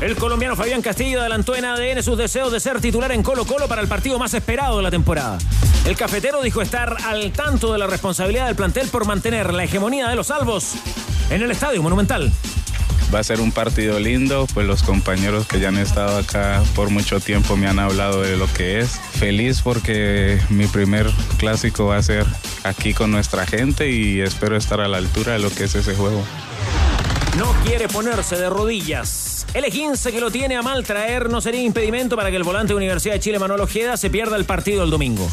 El colombiano Fabián Castillo adelantó en ADN sus deseos de ser titular en Colo Colo para el partido más esperado de la temporada. El cafetero dijo estar al tanto de la responsabilidad del plantel por mantener la hegemonía de los salvos en el Estadio Monumental. Va a ser un partido lindo, pues los compañeros que ya han estado acá por mucho tiempo me han hablado de lo que es. Feliz porque mi primer clásico va a ser aquí con nuestra gente y espero estar a la altura de lo que es ese juego. No quiere ponerse de rodillas. El 15 que lo tiene a mal traer no sería impedimento para que el volante de Universidad de Chile, Manuel Ojeda, se pierda el partido el domingo.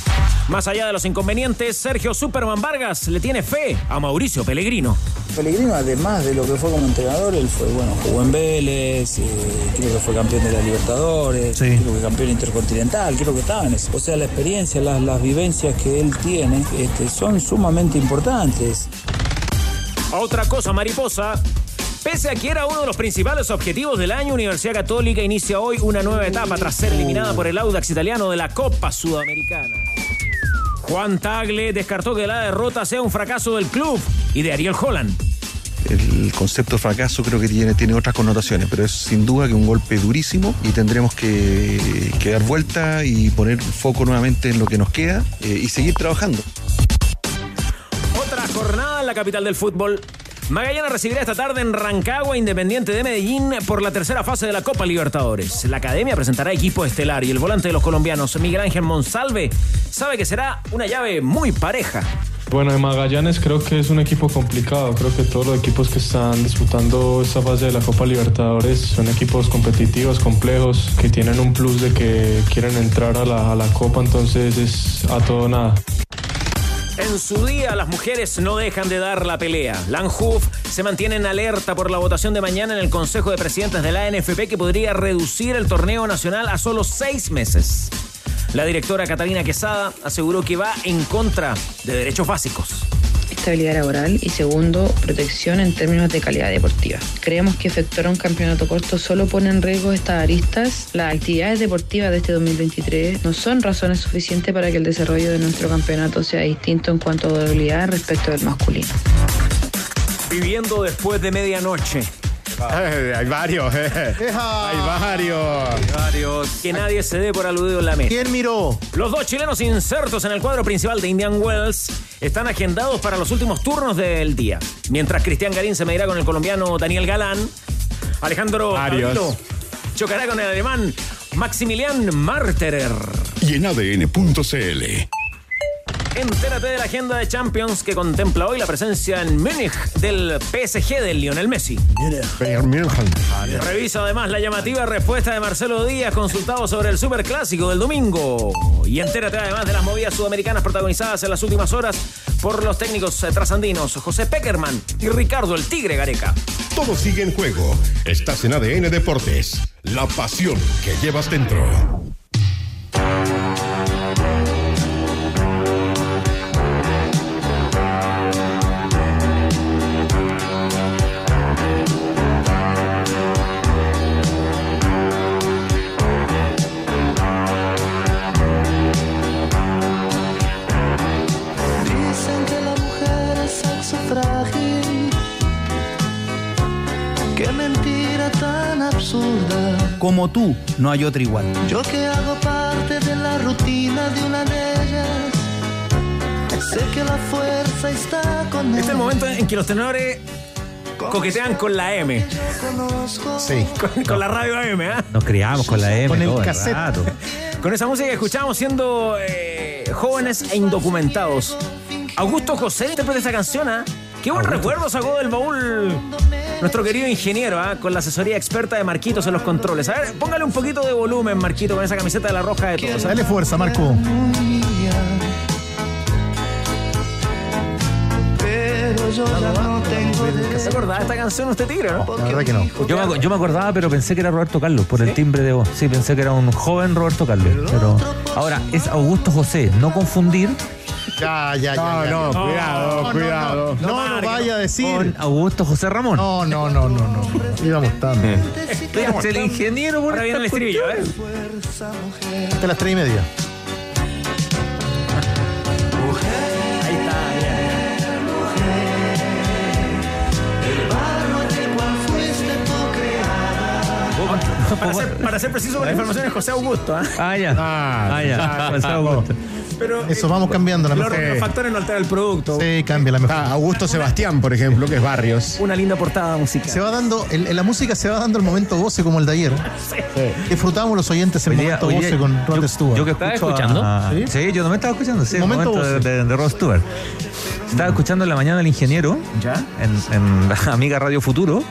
Más allá de los inconvenientes, Sergio Superman Vargas le tiene fe a Mauricio Pellegrino. Pellegrino, además de lo que fue como entrenador, él fue, bueno, jugó en Vélez, eh, creo que fue campeón de la Libertadores, creo que campeón intercontinental, creo que estaba en eso. O sea, la experiencia, las, las vivencias que él tiene este, son sumamente importantes. Otra cosa, mariposa. Pese a que era uno de los principales objetivos del año, Universidad Católica inicia hoy una nueva etapa tras ser eliminada por el Audax italiano de la Copa Sudamericana. Juan Tagle descartó que la derrota sea un fracaso del club y de Ariel Holland. El concepto de fracaso creo que tiene, tiene otras connotaciones, pero es sin duda que un golpe durísimo y tendremos que, que dar vuelta y poner foco nuevamente en lo que nos queda eh, y seguir trabajando. Otra jornada en la capital del fútbol. Magallanes recibirá esta tarde en Rancagua Independiente de Medellín por la tercera fase de la Copa Libertadores. La academia presentará equipo estelar y el volante de los colombianos, Miguel Ángel Monsalve, sabe que será una llave muy pareja. Bueno, de Magallanes creo que es un equipo complicado. Creo que todos los equipos que están disputando esta fase de la Copa Libertadores son equipos competitivos, complejos, que tienen un plus de que quieren entrar a la, a la Copa, entonces es a todo nada. En su día, las mujeres no dejan de dar la pelea. Lanhoof se mantiene en alerta por la votación de mañana en el Consejo de Presidentes de la NFP que podría reducir el torneo nacional a solo seis meses. La directora Catalina Quesada aseguró que va en contra de derechos básicos estabilidad laboral y segundo, protección en términos de calidad deportiva. Creemos que efectuar un campeonato corto solo pone en riesgo estas aristas. Las actividades deportivas de este 2023 no son razones suficientes para que el desarrollo de nuestro campeonato sea distinto en cuanto a durabilidad respecto del masculino. Viviendo después de medianoche. hay varios, eh. hay varios. Hay varios. Que nadie se dé por aludido en la mesa. ¿Quién miró? Los dos chilenos insertos en el cuadro principal de Indian Wells están agendados para los últimos turnos del día. Mientras Cristian Garín se medirá con el colombiano Daniel Galán, Alejandro Avilo chocará con el alemán Maximilian Marterer. Y en ADN.cl. Entérate de la agenda de Champions que contempla hoy la presencia en Múnich del PSG del Lionel Messi. Revisa además la llamativa respuesta de Marcelo Díaz consultado sobre el superclásico del domingo. Y entérate además de las movidas sudamericanas protagonizadas en las últimas horas por los técnicos trasandinos José Peckerman y Ricardo el Tigre Gareca. Todo sigue en juego. Estás en ADN Deportes. La pasión que llevas dentro. Como tú, no hay otra igual. Yo que hago parte de la rutina de una de ellas. Sé que la fuerza está con Este es el momento en que los tenores coquetean con la M. Sí. Con, con la radio AM, ¿ah? Nos criamos con la M. Con el todo cassette. rato. Con esa música que escuchábamos siendo eh, jóvenes e indocumentados. Augusto José interpreta esta canción, ¿ah? Qué buen recuerdo sacó del baúl nuestro querido ingeniero, ¿ah? con la asesoría experta de Marquitos en los controles. A ver, póngale un poquito de volumen, Marquito, con esa camiseta de la roja de todos. ¿ah? Dale fuerza, Marco. Pero yo ya no tengo ¿Se acordaba de esta canción usted tira, no? La verdad que no. Yo me, yo me acordaba, pero pensé que era Roberto Carlos por el timbre de voz. Sí, pensé que era un joven Roberto Carlos. Pero ahora es Augusto José, no confundir Ya, ya, ya. No, ya. no, cuidado, cuidado. No lo vaya a decir. con Augusto José Ramón. No, no, no, no, no. Íbamos tanto. Es el ingeniero por Ahora viene el estribillo, ¿eh? Hasta las tres y media. Para ser, para ser preciso, la información es José Augusto, ¿ah? Ah, ya. Ah, Ah, ya. José Augusto. Pero Eso vamos cambiando la los, mejor. los factores no alteran el producto. Sí, cambia la mejor. Está Augusto Sebastián, por ejemplo, que es Barrios. Una linda portada musical. Se va dando, el- en la música se va dando el momento voce como el de ayer. Disfrutamos los oyentes el día- momento día- voce con Rod Stewart. yo que ¿Estás escucho escuchando? a- ¿Sí? ¿Sí? yo también estaba escuchando, sí, el Momento momento, de, de, de Rod Stewart. Estaba escuchando en la mañana al ingeniero ¿Ya? en, en la amiga Radio Futuro.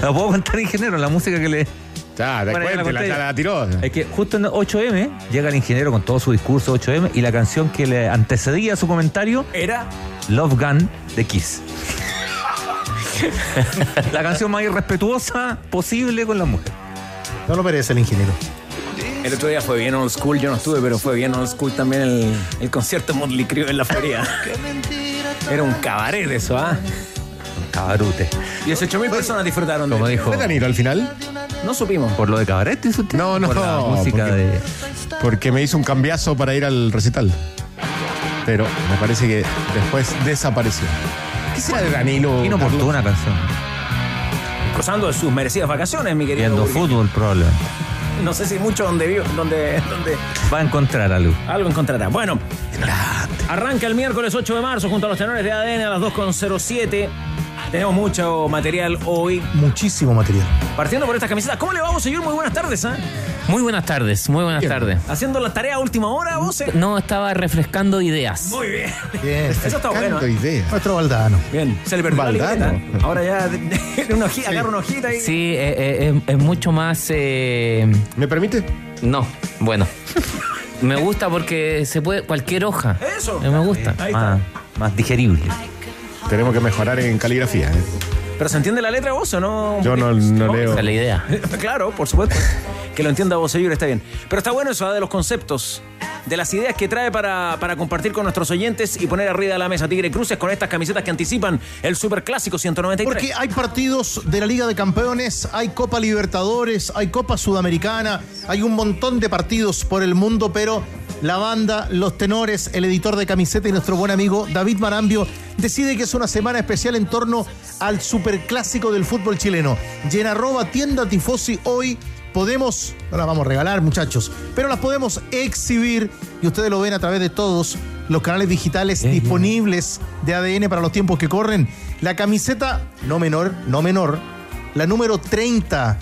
¿La puedo contar, ingeniero? La música que le... Ya, de Bueno, la la, la tiró. Es que justo en 8M llega el ingeniero con todo su discurso 8M y la canción que le antecedía su comentario, Era Love Gun de Kiss. la canción más irrespetuosa posible con la mujer. No lo merece el ingeniero. El otro día fue bien old school, yo no estuve, pero fue bien old school también el, el concierto de Motley Crue en la feria. Era un cabaret eso, ¿ah? Cabarute. 18 mil personas disfrutaron de Como dijo, ¿Fue Danilo al final? No supimos. ¿por lo de cabaret dice usted? No, no, Por la música porque- de... Porque me hizo un cambiazo para ir al recital. Pero me parece que después desapareció. ¿Qué será de Danilo? Inoportuna canción. Gozando de sus merecidas vacaciones, mi querido. Viendo fútbol probablemente. No sé si mucho donde vio, donde, donde Va a encontrar algo. algo encontrará. Bueno, arranca el miércoles 8 de marzo junto a los tenores de ADN a las 2.07. Tenemos mucho material hoy. Muchísimo material. Partiendo por estas camisetas. ¿Cómo le vamos, señor? Muy buenas tardes, ¿ah? Muy buenas tardes, muy buenas tardes. Haciendo la tarea a última hora, vos. eh? No, estaba refrescando ideas. Muy bien. Bien. Eso está bueno. ¿eh? idea. Nuestro Valdano. Bien. Se le perdió la. Ahora ya una hojita, agarra una hojita y. Sí, eh, eh, es, es mucho más... eh, ¿Me permite? no, bueno. Me gusta porque se puede... Cualquier hoja. Eso. Eh, me gusta. Ahí Más, está. más digerible. Tenemos que mejorar en caligrafía. ¿eh? ¿Pero se entiende la letra vos o no? Yo no, no leo. Esa es la idea. claro, por supuesto. Que lo entienda vos, señor, está bien. Pero está bueno eso ¿ah? de los conceptos, de las ideas que trae para, para compartir con nuestros oyentes y poner arriba de la mesa Tigre Cruces con estas camisetas que anticipan el Superclásico 193. Porque hay partidos de la Liga de Campeones, hay Copa Libertadores, hay Copa Sudamericana, hay un montón de partidos por el mundo, pero la banda, los tenores, el editor de camiseta y nuestro buen amigo David Marambio decide que es una semana especial en torno al superclásico del fútbol chileno. Y en arroba tienda tifosi hoy podemos, no las vamos a regalar muchachos, pero las podemos exhibir y ustedes lo ven a través de todos los canales digitales disponibles de ADN para los tiempos que corren. La camiseta, no menor, no menor, la número 30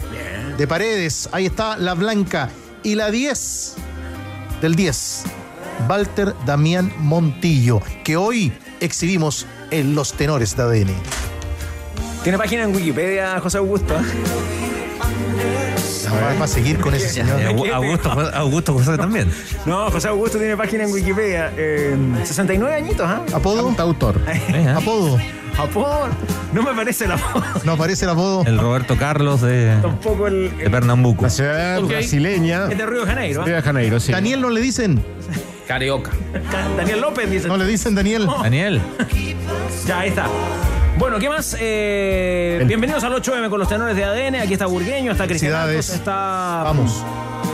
de Paredes, ahí está la blanca, y la 10 del 10, Walter Damián Montillo, que hoy exhibimos en los tenores de ADN. Tiene página en Wikipedia, José Augusto. Va a seguir con ese señor. Eh, Augusto, Augusto José también. No, José Augusto tiene página en Wikipedia. Eh, 69 añitos, ¿ah? ¿Apodo? Autor. Eh. ¿Apodo? Apodo. No me parece el apodo. ¿No aparece el apodo? El Roberto Carlos de, Tampoco el. de Pernambuco. La ciudad brasileña. Es de Río de Janeiro. ¿ah? Río de Janeiro, sí. ¿Daniel no le dicen? Carioca. Daniel López dice. ¿No le dicen Daniel? Daniel. Ya, ahí está. Bueno, ¿qué más? Eh, bienvenidos al 8M con los tenores de ADN. Aquí está Burgueño, está Cristian está. Vamos.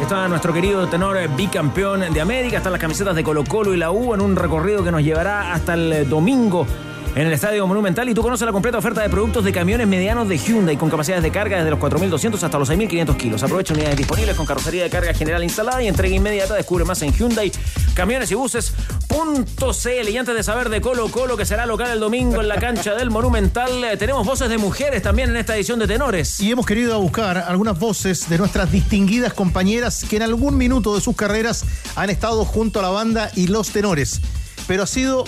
Está nuestro querido tenor bicampeón de América. Están las camisetas de Colo Colo y la U en un recorrido que nos llevará hasta el domingo en el Estadio Monumental. Y tú conoces la completa oferta de productos de camiones medianos de Hyundai con capacidades de carga desde los 4.200 hasta los 6.500 kilos. Aprovecha unidades disponibles con carrocería de carga general instalada y entrega inmediata. Descubre más en Hyundai, camiones y buses.cl. Y antes de saber de Colo Colo, que será local el domingo en la cancha del Monumental, eh, tenemos voces de mujeres también en esta edición de Tenores. Y hemos querido buscar algunas voces de nuestras distinguidas compañeras que en algún minuto de sus carreras han estado junto a la banda y los tenores. Pero ha sido,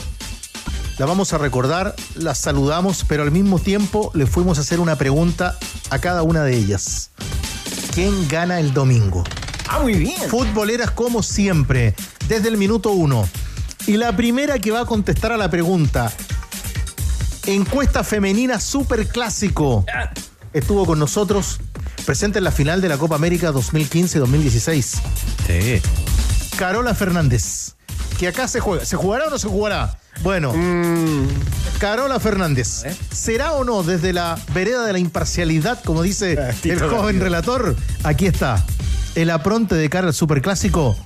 la vamos a recordar, las saludamos, pero al mismo tiempo le fuimos a hacer una pregunta a cada una de ellas. ¿Quién gana el domingo? Ah, muy bien. Futboleras como siempre, desde el minuto uno. Y la primera que va a contestar a la pregunta, Encuesta femenina super clásico. Estuvo con nosotros, presente en la final de la Copa América 2015-2016. Sí. Carola Fernández. Que acá se juega. ¿Se jugará o no se jugará? Bueno, Carola Fernández. ¿Será o no desde la vereda de la imparcialidad, como dice el joven relator? Aquí está. El apronte de cara al superclásico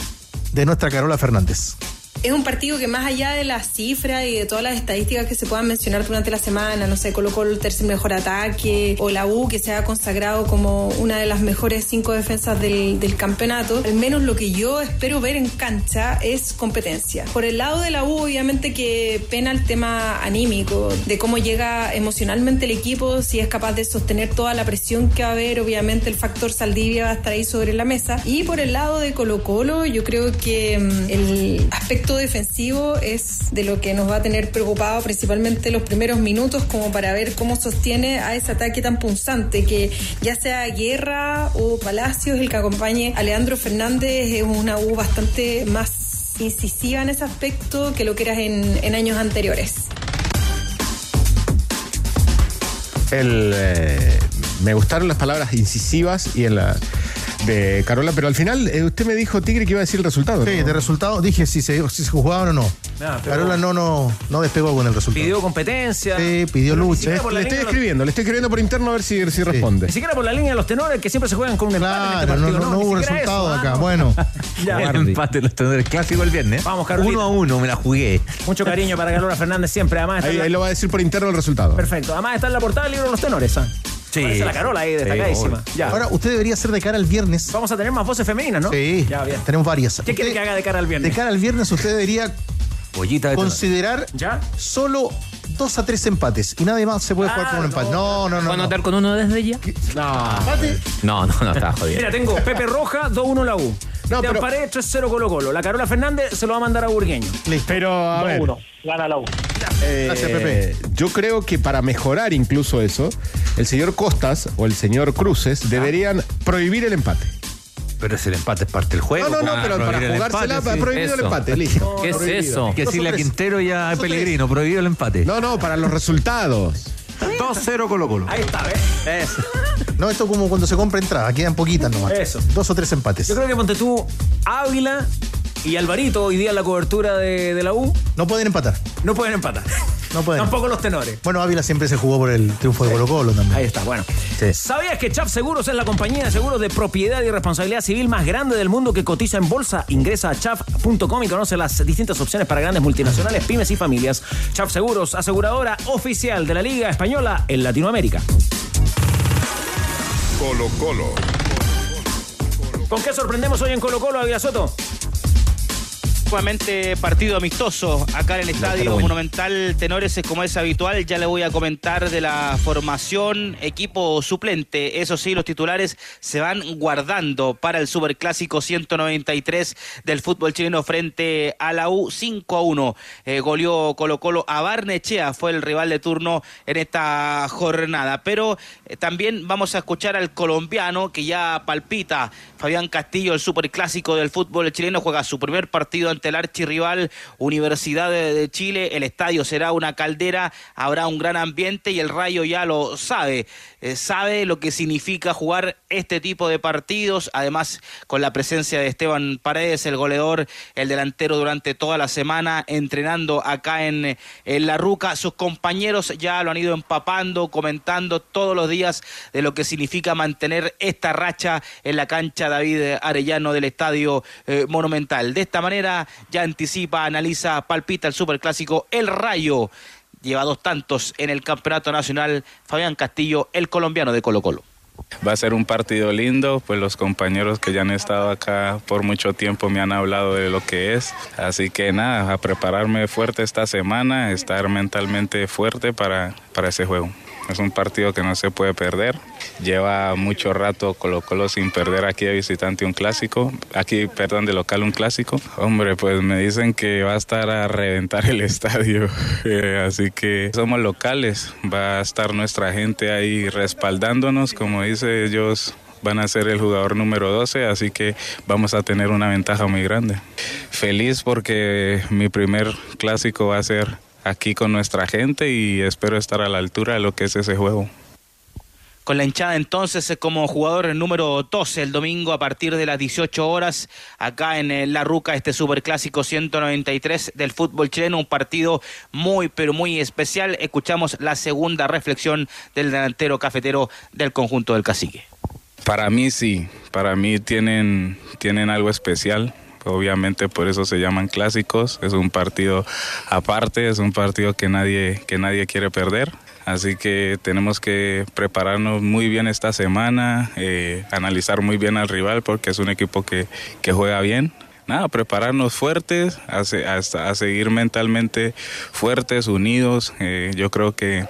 de nuestra Carola Fernández. Es un partido que más allá de las cifras y de todas las estadísticas que se puedan mencionar durante la semana, no sé, colocó el tercer mejor ataque o la U que se ha consagrado como una de las mejores cinco defensas del, del campeonato, al menos lo que yo espero ver en cancha es competencia. Por el lado de la U, obviamente que pena el tema anímico, de cómo llega emocionalmente el equipo, si es capaz de sostener toda la presión que va a haber, obviamente el factor Saldivia va a estar ahí sobre la mesa. Y por el lado de Colo Colo, yo creo que mm, el aspecto defensivo es de lo que nos va a tener preocupado principalmente los primeros minutos como para ver cómo sostiene a ese ataque tan punzante que ya sea Guerra o Palacios el que acompañe a Leandro Fernández es una U bastante más incisiva en ese aspecto que lo que eras en, años anteriores. El, eh, me gustaron las palabras incisivas y en la de Carola, pero al final eh, usted me dijo, Tigre, que iba a decir el resultado. Sí, de resultado dije si se, si se jugaban o no. Ah, pero- Carola no, no, no despegó con el resultado. Pidió competencia. Sí, pidió lucha. Le estoy los- escribiendo, le estoy escribiendo por interno a ver si, si responde. Ni siquiera por la línea de los tenores que siempre se juegan con un empate. en este Claro, no, hubo resultado eso, ah, acá. no. Bueno, Ya. El empate de los tenedores clásico el viernes. Vamos, Carolina. Uno a uno, me la jugué. Mucho cariño para Carola Fernández siempre. Además, la- ahí lo va a decir por interno el resultado. Perfecto. Además está en la portada del libro de los tenores. ¿ah? Sí. Aparece la Carola ahí, Sí, destacadísima. obvio. ya. ahora usted debería ser de cara al viernes. Vamos a tener más voces femeninas, ¿no? Sí, Ya, bien. tenemos varias. ¿Qué quiere que haga de cara al De viernes? cara al viernes usted debería Pollita de considerar ¿Ya? solo dos a tres empates y nadie más se puede jugar Ah, con un empate. No, no, no. ¿Puedo no. anotar con uno desde ya? No. Empate, No, no, no, estaba jodido. Mira, tengo Pepe Roja, 2-1 la U. No, No, pero- Paredes, 3-0 Colo Colo. La Carola Fernández se lo va a mandar a Burgueño. Pero, a ver. Gana la U. eh, Gracias, Pepe. Yo creo que para mejorar incluso eso, el señor Costas o el señor Cruces deberían prohibir el empate. Pero si el empate es parte del juego. No, no, no, pues, pero para jugársela, empate, sí. prohibido el empate, listo. ¿Qué es Prohibido. eso? Que decirle a. Quintero y a Pellegrino, prohibido el empate. No, no, para los resultados. 2-0 Colo Colo. Ahí está, ¿ves? Eso. No, esto como cuando se compra entrada, quedan poquitas nomás. Eso. Dos o tres empates. Yo creo que ponte tú Ávila y Alvarito hoy día en la cobertura de, de la U No pueden empatar. no pueden empatar. No pueden. Tampoco los tenores. Bueno, Ávila siempre se jugó por el triunfo de Colo Colo también. Ahí está, bueno. Sí. ¿Sabías que Chaf Seguros es la compañía de seguros de propiedad y responsabilidad civil más grande del mundo que cotiza en bolsa? Ingresa a chaf.com y conoce las distintas opciones para grandes multinacionales, pymes y familias. Chaf Seguros, aseguradora oficial de la Liga Española en Latinoamérica. Colo Colo. ¿Con qué sorprendemos hoy en Colo Colo, Ávila Soto? Nuevamente partido amistoso acá en el Estadio Monumental Tenores, es como es habitual. Ya le voy a comentar de la formación, equipo suplente. Eso sí, los titulares se van guardando para el Superclásico 193 del fútbol chileno frente a la U 5 a 1. Eh, goleó Colo Colo a Barnechea, fue el rival de turno en esta jornada. Pero eh, también vamos a escuchar al colombiano que ya palpita. Fabián Castillo, el superclásico del fútbol chileno, juega su primer partido ante el archirrival Universidad de, Chile. El estadio será una caldera, habrá un gran ambiente y el Rayo ya lo sabe. Eh, sabe lo que significa jugar este tipo de partidos. Además, con la presencia de Esteban Paredes, el goleador, el delantero durante toda la semana, entrenando acá en, en La Ruca. Sus compañeros ya lo han ido empapando, comentando todos los días de lo que significa mantener esta racha en la cancha David Arellano del Estadio eh, Monumental. De esta manera ya anticipa, analiza, palpita el superclásico El Rayo. Lleva dos tantos en el Campeonato Nacional Fabián Castillo, el colombiano de Colo Colo. Va a ser un partido lindo, pues los compañeros que ya han estado acá por mucho tiempo me han hablado de lo que es. Así que nada, a prepararme fuerte esta semana, estar mentalmente fuerte para, para ese juego. Es un partido que no se puede perder. Lleva mucho rato Colo Colo sin perder aquí de visitante un clásico, aquí, perdón, de local un clásico. Hombre, pues me dicen que va a estar a reventar el estadio, Eh, así que somos locales, va a estar nuestra gente ahí respaldándonos, como dice ellos. Van a ser el jugador número 12, así que vamos a tener una ventaja muy grande. Feliz porque mi primer clásico va a ser aquí con nuestra gente y espero estar a la altura de lo que es ese juego con la hinchada entonces como jugador número 12 el domingo a partir de las 18 horas acá en La Ruca, este superclásico 193 del fútbol chileno, un partido muy pero muy especial. Escuchamos la segunda reflexión del delantero cafetero del conjunto del Cacique. Para mí sí, para mí tienen, tienen algo especial. Obviamente por eso se llaman clásicos. Es un partido aparte, es un partido que nadie, que nadie quiere perder. Así que tenemos que prepararnos muy bien esta semana, eh, analizar muy bien al rival porque es un equipo que, que juega bien. Nada, prepararnos fuertes, a, a, seguir mentalmente fuertes, unidos. Eh, yo creo que,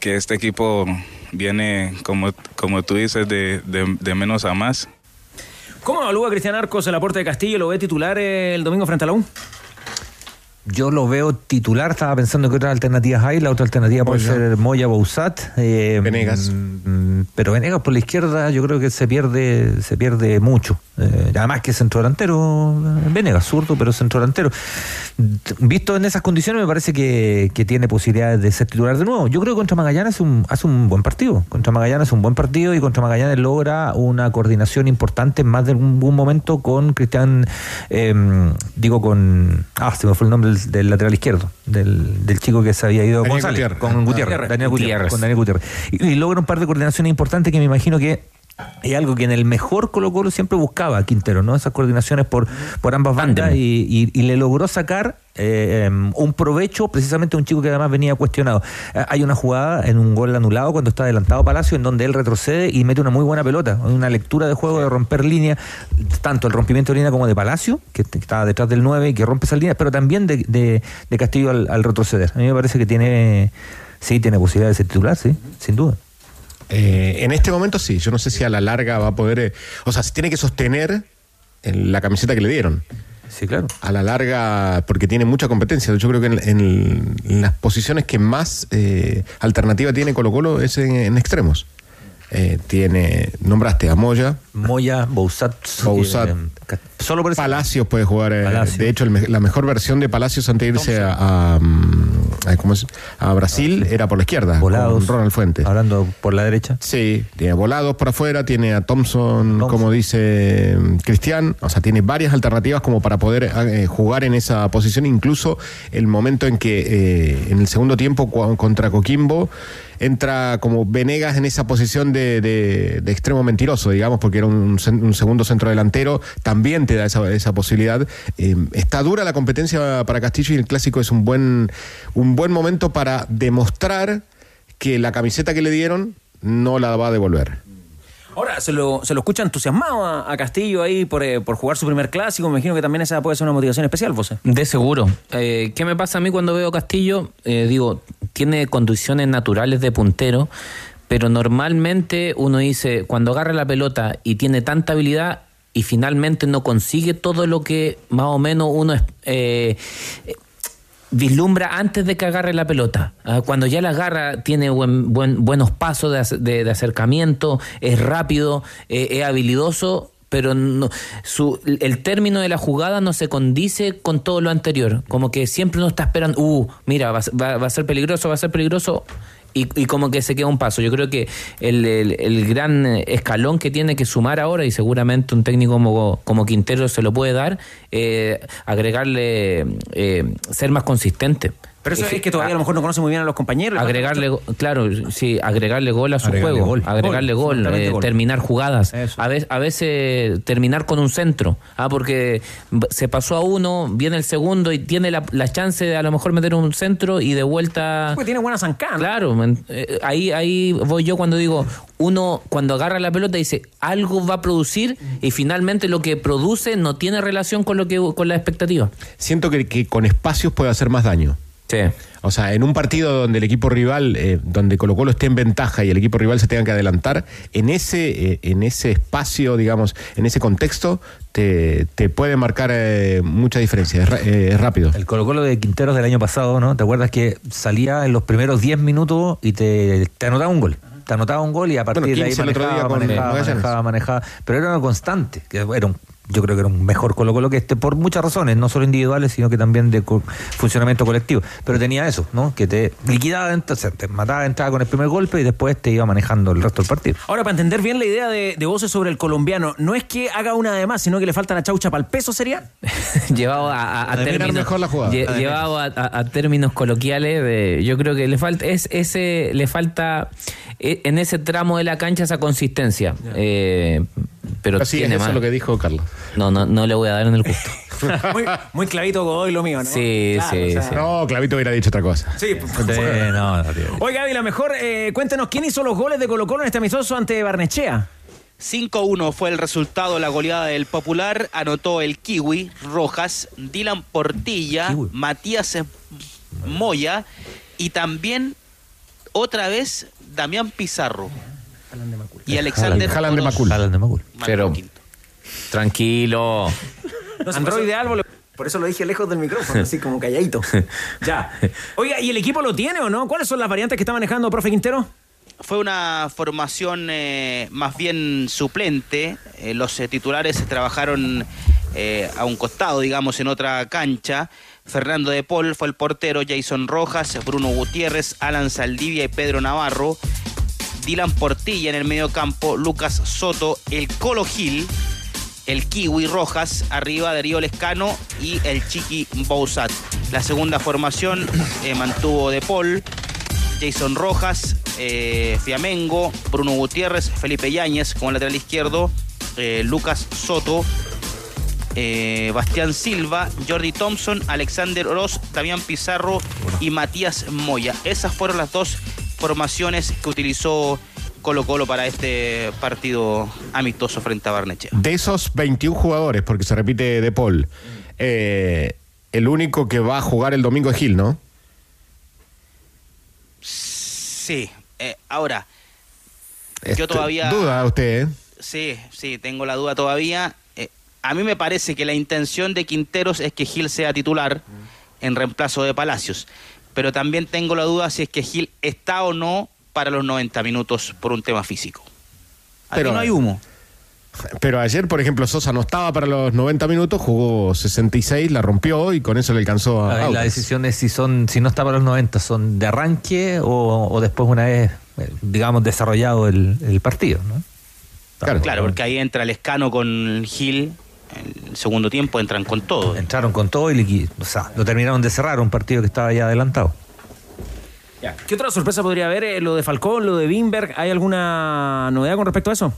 que este equipo viene, como, como tú dices, de, de, menos a más. ¿Cómo evalúa Cristian Arcos el aporte de Castillo? ¿Lo ve titular el domingo frente a la U? Yo lo veo titular, estaba pensando que otras alternativas hay. La otra alternativa puede ser Moya Bouzat. Eh, Venegas. Mm, pero Venegas por la izquierda yo creo que se pierde, se pierde mucho. Eh, además que centro delantero, Venegas, zurdo, pero centro delantero. Visto en esas condiciones me parece que, tiene posibilidades de ser titular de nuevo. Yo creo que contra Magallanes un, hace un buen partido. Contra Magallanes es un buen partido y contra Magallanes logra una coordinación importante en más de algún momento con Cristian, em, digo con... Ah, se me fue el nombre del, lateral izquierdo, del, del, chico que se había ido con Gutiérrez, Daniel Gutiérrez, con Daniel Gutiérrez. Y, logra un par de coordinaciones importantes que me imagino que es algo que en el mejor Colo Colo siempre buscaba Quintero, ¿no? Esas coordinaciones por, por ambas bandas y, le logró sacar eh, em, un provecho precisamente a un chico que además venía cuestionado. Eh, hay una jugada en un gol anulado cuando está adelantado Palacio en donde él retrocede y mete una muy buena pelota, una lectura de juego de romper línea, tanto el rompimiento de línea como de Palacio, que, estaba detrás del 9 y que rompe esa línea, pero también de, Castillo al, al, retroceder. A mí me parece que tiene, sí, tiene posibilidad de ser titular, sí, sin duda. Eh, en este momento sí, yo no sé si a la larga va a poder, eh, o sea, si tiene que sostener la camiseta que le dieron. Sí, claro. A la larga, porque tiene mucha competencia. Yo creo que en, las posiciones que más eh, alternativa tiene Colo Colo es en extremos. Eh, tiene, nombraste a Moya. Moya, Bouzat. Eh, solo por Palacios puede jugar. Eh, de hecho, la mejor versión de Palacios antes de irse a, a, Brasil era por la izquierda. Volados. Ronald Fuentes. Hablando por la derecha. Sí, tiene volados por afuera, tiene a Thompson, como dice Cristian. O sea, tiene varias alternativas como para poder jugar en esa posición. Incluso el momento en que en el segundo tiempo contra Coquimbo entra como Venegas en esa posición de, extremo mentiroso, digamos, porque era un, segundo centro delantero, también te da esa, posibilidad. Eh, está dura la competencia para Castillo y el clásico es un buen, un buen momento para demostrar que la camiseta que le dieron no la va a devolver. Ahora, se lo, se lo escucha entusiasmado a, Castillo ahí por, eh, por, jugar su primer clásico. Me imagino que también esa puede ser una motivación especial, José. De seguro. Eh, ¿Qué me pasa a mí cuando veo Castillo? Eh, digo, tiene condiciones naturales de puntero, pero normalmente uno dice, cuando agarra la pelota y tiene tanta habilidad y finalmente no consigue todo lo que más o menos uno eh, vislumbra antes de que agarre la pelota. Ah, cuando ya la agarra, tiene buen, buenos pasos de, acercamiento, es rápido, eh, es habilidoso, pero no, su, el término de la jugada no se condice con todo lo anterior. Como que siempre uno está esperando, uh, mira, va, va a ser peligroso, va a ser peligroso y, como que se queda un paso. Yo creo que el, el, gran escalón que tiene que sumar ahora, y seguramente un técnico como, como Quintero se lo puede dar, eh, agregarle, eh, ser más consistente. Pero eso es, que todavía a lo mejor no conoce muy bien a los compañeros. Agregarle, claro, sí, agregarle gol a su juego. agregarle gol, eh, terminar jugadas. A veces, a veces terminar con un centro. Ah, porque se pasó a uno, viene el segundo y tiene la, chance de a lo mejor meter un centro y de vuelta. Porque tiene buena zancada. Claro, eh, ahí, ahí voy yo cuando digo, uno cuando agarra la pelota dice algo va a producir y finalmente lo que produce no tiene relación con lo que con la expectativa. Siento que, que con espacios puede hacer más daño. Sí. O sea, en un partido donde el equipo rival, eh, donde Colo Colo esté en ventaja y el equipo rival se tenga que adelantar, en ese, eh, en ese espacio, digamos, en ese contexto, te, puede marcar eh, mucha diferencia. Es, rápido. El Colo Colo de Quinteros del año pasado, ¿no? ¿Te acuerdas que salía en los primeros 10 minutos y te, te anotaba un gol? te anotaba un gol y a partir de ahí manejaba, manejaba, manejaba, manejaba, pero era una constante, que era un yo creo que era un mejor Colo Colo que este, por muchas razones, no solo individuales, sino que también de funcionamiento colectivo. Pero tenía eso, ¿no? Que te liquidaba, entonces, te mataba, entrada con el primer golpe y después te iba manejando el resto del partido. Ahora, para entender bien la idea de, voces sobre el colombiano, no es que haga una de más, sino que le falta la chaucha para el peso, ¿sería? llevado a, términos, mejor la jugada. llevado a, términos coloquiales, de, yo creo que le falta, es ese, le falta e, en ese tramo de la cancha esa consistencia. Eh, pero Así tiene es eso lo que dijo Carlos. No, no, no le voy a dar en el gusto. muy, muy, clavito Godoy lo mío, ¿no? Sí, sí, No, clavito hubiera dicho otra cosa. Sí, no, no, Oiga, Gaby, la mejor, eh, cuéntenos, ¿quién hizo los goles de Colo Colo en este amistoso ante Barnechea? 5-1 fue el resultado, la goleada del Popular. Anotó el Kiwi, Rojas, Dylan Portilla, Matías Moya y también otra vez Damián Pizarro. Y Alexander Jalan de Macul. de Macul. Pero, tranquilo. Android de árbol. Por eso lo dije lejos del micrófono, así como calladito. ya. Oiga, ¿y el equipo lo tiene o no? ¿Cuáles son las variantes que está manejando, profe Quintero? Fue una formación eh, más bien suplente. Eh, los eh, titulares trabajaron a un costado, digamos, en otra cancha. Fernando de Paul fue el portero, Jason Rojas, Bruno Gutiérrez, Alan Saldivia y Pedro Navarro. Dylan Portilla en el medio campo, Lucas Soto, el Colo Gil, el Kiwi Rojas, arriba Darío Lescano y el Chiqui Bousat. La segunda formación eh, mantuvo De Paul, Jason Rojas, eh, Fiamengo, Bruno Gutiérrez, Felipe Yáñez como lateral izquierdo, eh, Lucas Soto, Bastián Silva, Jordi Thompson, Alexander Oroz, Damián Pizarro y Matías Moya. Esas fueron las dos formaciones que utilizó Colo Colo para este partido amistoso frente a Barnechea. De esos 21 jugadores, porque se repite De Paul, eh, el único que va a jugar el domingo es Gil, ¿no? Sí. Eh, ahora, yo este, todavía... ¿Duda usted? ¿eh? Sí, sí, tengo la duda todavía. a mí me parece que la intención de Quinteros es que Gil sea titular en reemplazo de Palacios. Pero también tengo la duda si es que Gil está o no para los 90 minutos por un tema físico. pero no hay humo. Pero ayer, por ejemplo, Sosa no estaba para los 90 minutos, jugó 66, la rompió y con eso le alcanzó a. la decisión es si son, si no está para los 90, son de arranque o, después una vez, eh, digamos, desarrollado el, partido, ¿no? Claro, claro, porque ahí entra el escano con Gil, el segundo tiempo entran con todo. Entraron con todo y o sea, lo terminaron de cerrar, un partido que estaba ya adelantado. ¿Qué otra sorpresa podría haber? Eh, lo de Falcón, lo de Wimberg, ¿hay alguna novedad con respecto a eso?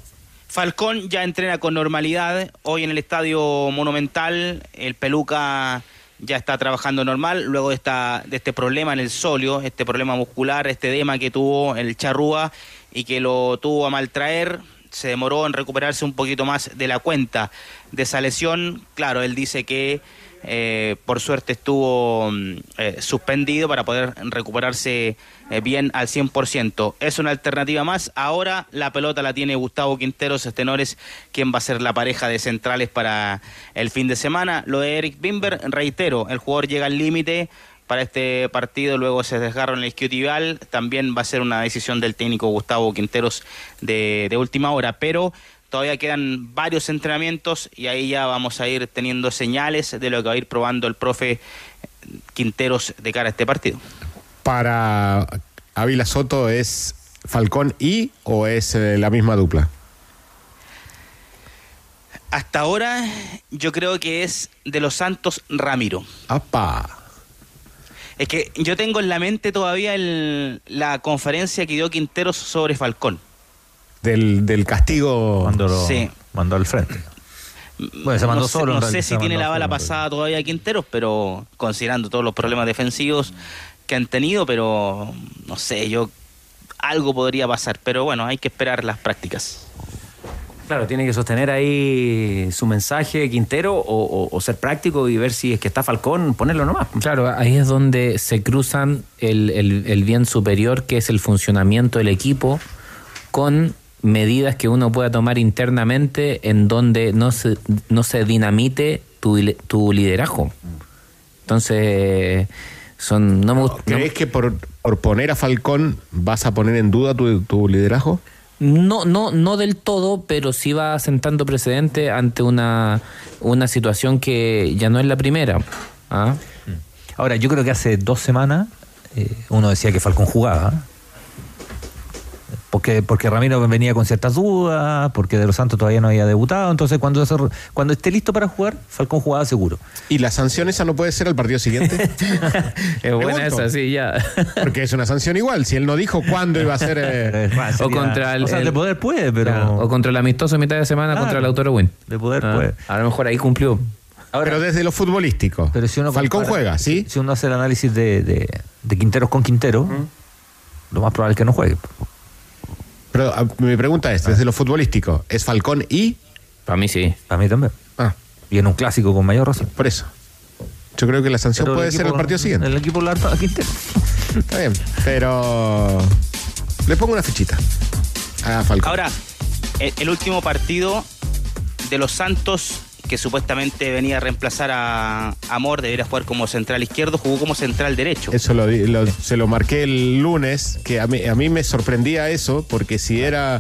Falcón ya entrena con normalidad. Hoy en el estadio Monumental, el Peluca ya está trabajando normal luego de, esta, de este problema en el solio, este problema muscular, este edema que tuvo el Charrúa y que lo tuvo a maltraer. Se demoró en recuperarse un poquito más de la cuenta de esa lesión. Claro, él dice que eh, por suerte estuvo mm, eh, suspendido para poder recuperarse eh, bien al 100%. Es una alternativa más. Ahora la pelota la tiene Gustavo Quinteros Estenores, quien va a ser la pareja de centrales para el fin de semana. Lo de Eric Bimber, reitero, el jugador llega al límite para este partido, luego se desgarra en el isquiotibial, también va a ser una decisión del técnico Gustavo Quinteros de, de última hora, pero Todavía quedan varios entrenamientos y ahí ya vamos a ir teniendo señales de lo que va a ir probando el profe Quinteros de cara a este partido. Para Ávila Soto es Falcón y o es eh, la misma dupla? Hasta ahora yo creo que es de los Santos Ramiro. ¡Apa! Es que yo tengo en la mente todavía la conferencia que dio Quinteros sobre Falcón del, castigo cuando lo mandó al frente. Bueno, se mandó no solo. Sé, no sé si tiene la bala pasada todavía Quinteros, pero considerando todos los problemas defensivos que han tenido, pero no sé, yo algo podría pasar, pero bueno, hay que esperar las prácticas. Claro, tiene que sostener ahí su mensaje Quintero o, ser práctico y ver si es que está Falcón, ponerlo nomás. Claro, ahí es donde se cruzan el, el bien superior, que es el funcionamiento del equipo, con medidas que uno pueda tomar internamente en donde no se, no se dinamite tu, tu liderazgo. Entonces, son... No ¿Crees que por, por, poner a Falcón vas a poner en duda tu, tu liderazgo? No, no, no del todo, pero sí va sentando precedente ante una, una situación que ya no es la primera. ¿ah? Ahora, yo creo que hace dos semanas eh, uno decía que Falcón jugaba. Porque, porque Ramiro venía con ciertas dudas, porque De los Santos todavía no había debutado. Entonces, cuando, cuando esté listo para jugar, Falcón jugaba seguro. ¿Y la sanción esa no puede ser al partido siguiente? es buena esa, sí, ya. porque es una sanción igual. Si él no dijo cuándo iba a ser. Eh, o contra el, de poder puede, pero. o contra el amistoso mitad de semana contra el Autor Win. De poder ah, puede. A lo mejor ahí cumplió. pero desde lo futbolístico. Pero si uno Falcón juega, ¿sí? Si uno hace el análisis de, de, Quinteros con Quintero, lo más probable es que no juegue. Pero ah, mi pregunta es, desde lo futbolístico, ¿es Falcón y...? Para mí sí. Para mí también. Ah. Y en un clásico con mayor razón. Por eso. Yo creo que la sanción puede ser el partido siguiente. El equipo largo a Quintero. Está bien, pero... Le pongo una fichita a Falcón. Ahora, el último partido de los Santos que supuestamente venía a reemplazar a Amor, debería jugar como central izquierdo, jugó como central derecho. Eso lo, se lo marqué el lunes, que a mí, a mí me sorprendía eso, porque si era.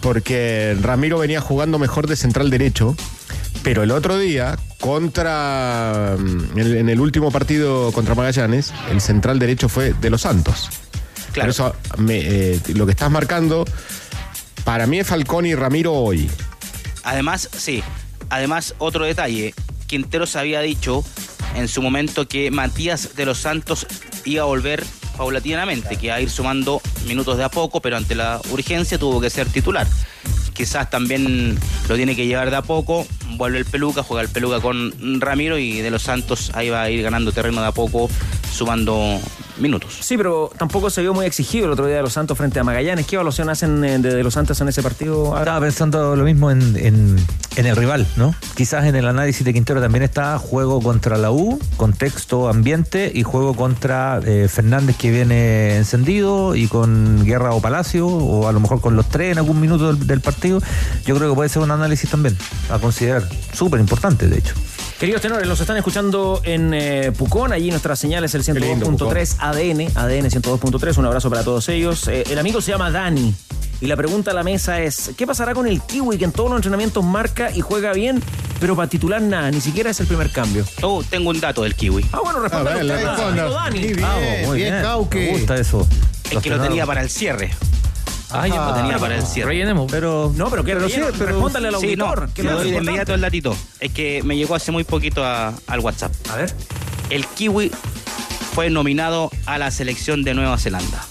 Porque Ramiro venía jugando mejor de central derecho, pero el otro día, contra. En el, último partido contra Magallanes, el central derecho fue de los Santos. Claro. Por eso eh, lo que estás marcando, para mí es Falcón y Ramiro hoy. Además, sí, Además, otro detalle, Quinteros había dicho en su momento que Matías de los Santos iba a volver paulatinamente, que a ir sumando minutos de a poco, pero ante la urgencia tuvo que ser titular. Quizás también lo tiene que llevar de a poco, vuelve el Peluca, juega el Peluca con Ramiro y de los Santos ahí va a ir ganando terreno de a poco, sumando minutos. Sí, pero tampoco se vio muy exigido el otro día de los Santos frente a Magallanes. ¿Qué evaluación hacen eh, de, los Santos en ese partido? Estaba pensando lo mismo en, el rival, ¿no? Quizás en el análisis de Quintero también está juego contra la U, contexto ambiente y juego contra eh, Fernández que viene encendido y con Guerra o Palacio o a lo mejor con los tres en algún minuto del partido. Yo creo que puede ser un análisis también a considerar, súper importante de hecho. Queridos tenores, los están escuchando en eh, Pucón. Allí nuestra señal es el 102.3 ADN, ADN 102.3. Un abrazo para todos ellos. Eh, el amigo se llama Dani. Y la pregunta a la mesa es: ¿qué pasará con el Kiwi que en todos los entrenamientos marca y juega bien, pero para titular nada? Ni siquiera es el primer cambio. Oh, tengo un dato del Kiwi. Ah, bueno, responde. Dani. Bien, muy bien, Me gusta eso. Es que lo tenía para el cierre. Ah, yo lo tenía para el cierre. Rellenemos. Pero, no, pero que pero sí, pero respóndale al auditor. Sí, no, doy de inmediato el datito. Es que me llegó hace muy poquito al WhatsApp. A ver. El Kiwi fue nominado a la selección de Nueva Zelanda.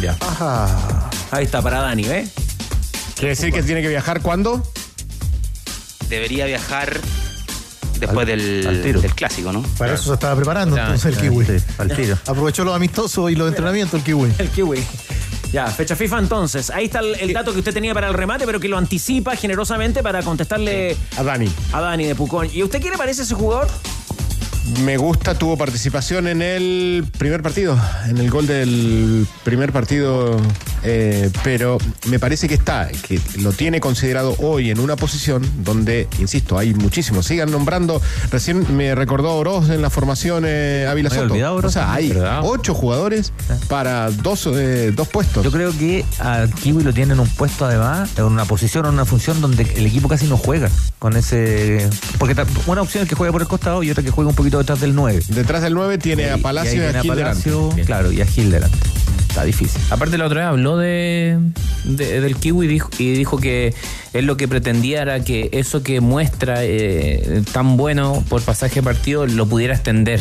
Ya. Ajá. Ahí está para Dani, ¿eh? ¿Quiere decir que tiene que viajar cuándo? Debería viajar después del, del, clásico, ¿no? Para eso se estaba preparando entonces el kiwi. Sí, al tiro. Aprovechó los amistosos y los entrenamientos el kiwi. El kiwi. Ya, fecha FIFA entonces. Ahí está el, dato que usted tenía para el remate, pero que lo anticipa generosamente para contestarle a Dani. A Dani de Pucón. ¿Y usted quién le parece ese jugador? Me gusta, tuvo participación en el primer partido, en el gol del primer partido, eh, pero me parece que está, que lo tiene considerado hoy en una posición donde, insisto, hay muchísimos. Sigan nombrando, recién me recordó Oroz en la formación eh, Ávila Soto. o sea, hay ocho jugadores para dos, eh, dos puestos. Yo creo que a Kiwi lo tienen en un puesto además, en una posición o en una función donde el equipo casi no juega con ese. Porque una opción es que juegue por el costado y otra que juegue un poquito detrás del 9. Detrás del 9 tiene a Palacio y, a, Gil Claro, y a Gil delante. Está difícil. Aparte la otra vez habló de, del Kiwi y dijo que él lo que pretendía era que eso que muestra eh, tan bueno por pasaje de partido lo pudiera extender.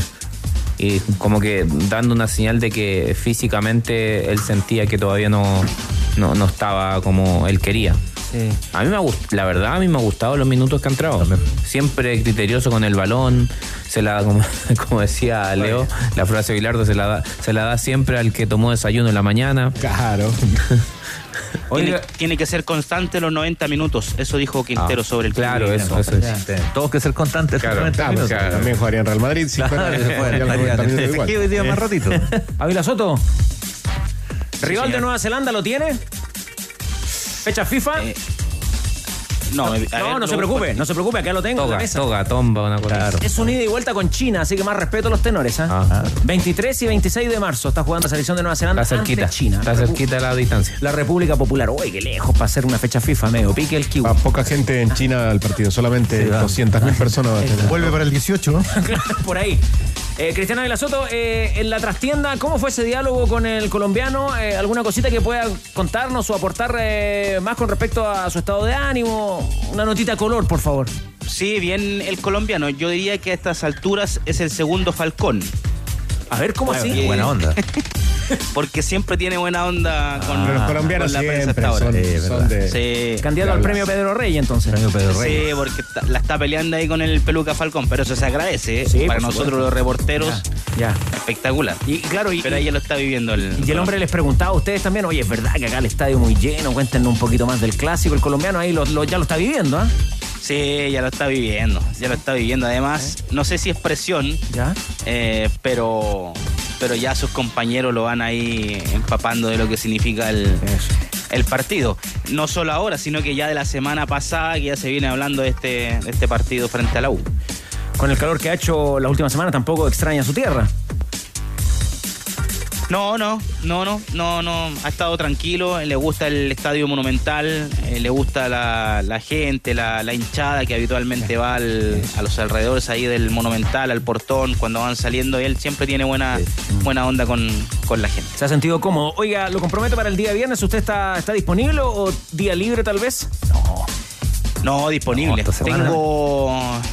Y como que dando una señal de que físicamente él sentía que todavía no, no, no estaba como él quería. A mí me ha la verdad, a mí me ha gustado los minutos que han entrado. Siempre criterioso con el balón, se la como, como decía Leo, la frase de Bilardo se la da, se la da siempre al que tomó desayuno en la mañana. Claro. tiene, que ser constante los 90 minutos. Eso dijo Quintero ah, sobre el Claro, eso, eso es. Todos que ser constantes. Claro, También jugaría en Real Madrid. Si claro, ¿Qué hoy día más ratito? Ávila Soto. ¿Rival de Nueva Zelanda lo tiene? ¿Fecha FIFA? Eh, No, no, a no, ver, no lo se preocupe, no se preocupe, acá lo tengo en la Toga, mesa. toga, tomba, una cosa. así. Es un ida y vuelta con China, así que más respeto a los tenores. ¿ah? Ajá. 23 y 26 de marzo está jugando la selección de Nueva Zelanda Está cerquita. ante China. Está cerquita la distancia. La República Popular. Uy, qué lejos para hacer una fecha FIFA, medio pique el kiwi. Va poca gente en China al partido, solamente 200.000 personas. va a tener. Vuelve para el 18, ¿no? Por ahí. Eh, Cristiano Vila Soto, eh, en la trastienda, ¿cómo fue ese diálogo con el colombiano? Eh, ¿Alguna cosita que pueda contarnos o aportar eh, más con respecto a su estado de ánimo? Una notita color, por favor. Sí, bien el colombiano. Yo diría que a estas alturas es el segundo Falcón. A ver, ¿cómo así? Porque- Buena onda. Porque siempre tiene buena onda con, Pero los colombianos con la prensa siempre hasta ahora. son, Sí, son verdad. de... Sí. Candidato al premio Pedro Rey, entonces. Premio Pedro Sí, porque está- la está peleando ahí con el peluca Falcón, pero eso se agradece ¿eh? Sí, para por nosotros supuesto. los reporteros. Ya. Espectacular. Y claro, y, Pero ella lo está viviendo el. y el hombre les preguntaba a ustedes también, oye, es verdad que acá el estadio muy lleno, cuéntenos un poquito más del clásico. El colombiano ahí lo- lo- ya lo está viviendo, ¿ah? Sí, ya lo está viviendo. Ya lo está viviendo. Además, no sé si es presión, ¿Ya? eh, pero, pero ya sus compañeros lo van ahí empapando de lo que significa el, el partido. No solo ahora, sino que ya de la semana pasada, que ya se viene hablando de este, de este partido frente a la U. Con el calor que ha hecho la última semana, tampoco extraña su tierra. No, no, no, no, no, no. Ha estado tranquilo, le gusta el estadio monumental, eh, le gusta la, la gente, la, la hinchada que habitualmente va al- a los alrededores ahí del monumental, al portón, cuando van saliendo. Él siempre tiene buena, buena onda con, con la gente. Se ha sentido cómodo. Oiga, lo comprometo para el día viernes. ¿Usted está, está disponible o día libre tal vez? No, disponible. No, esta semana. Tengo.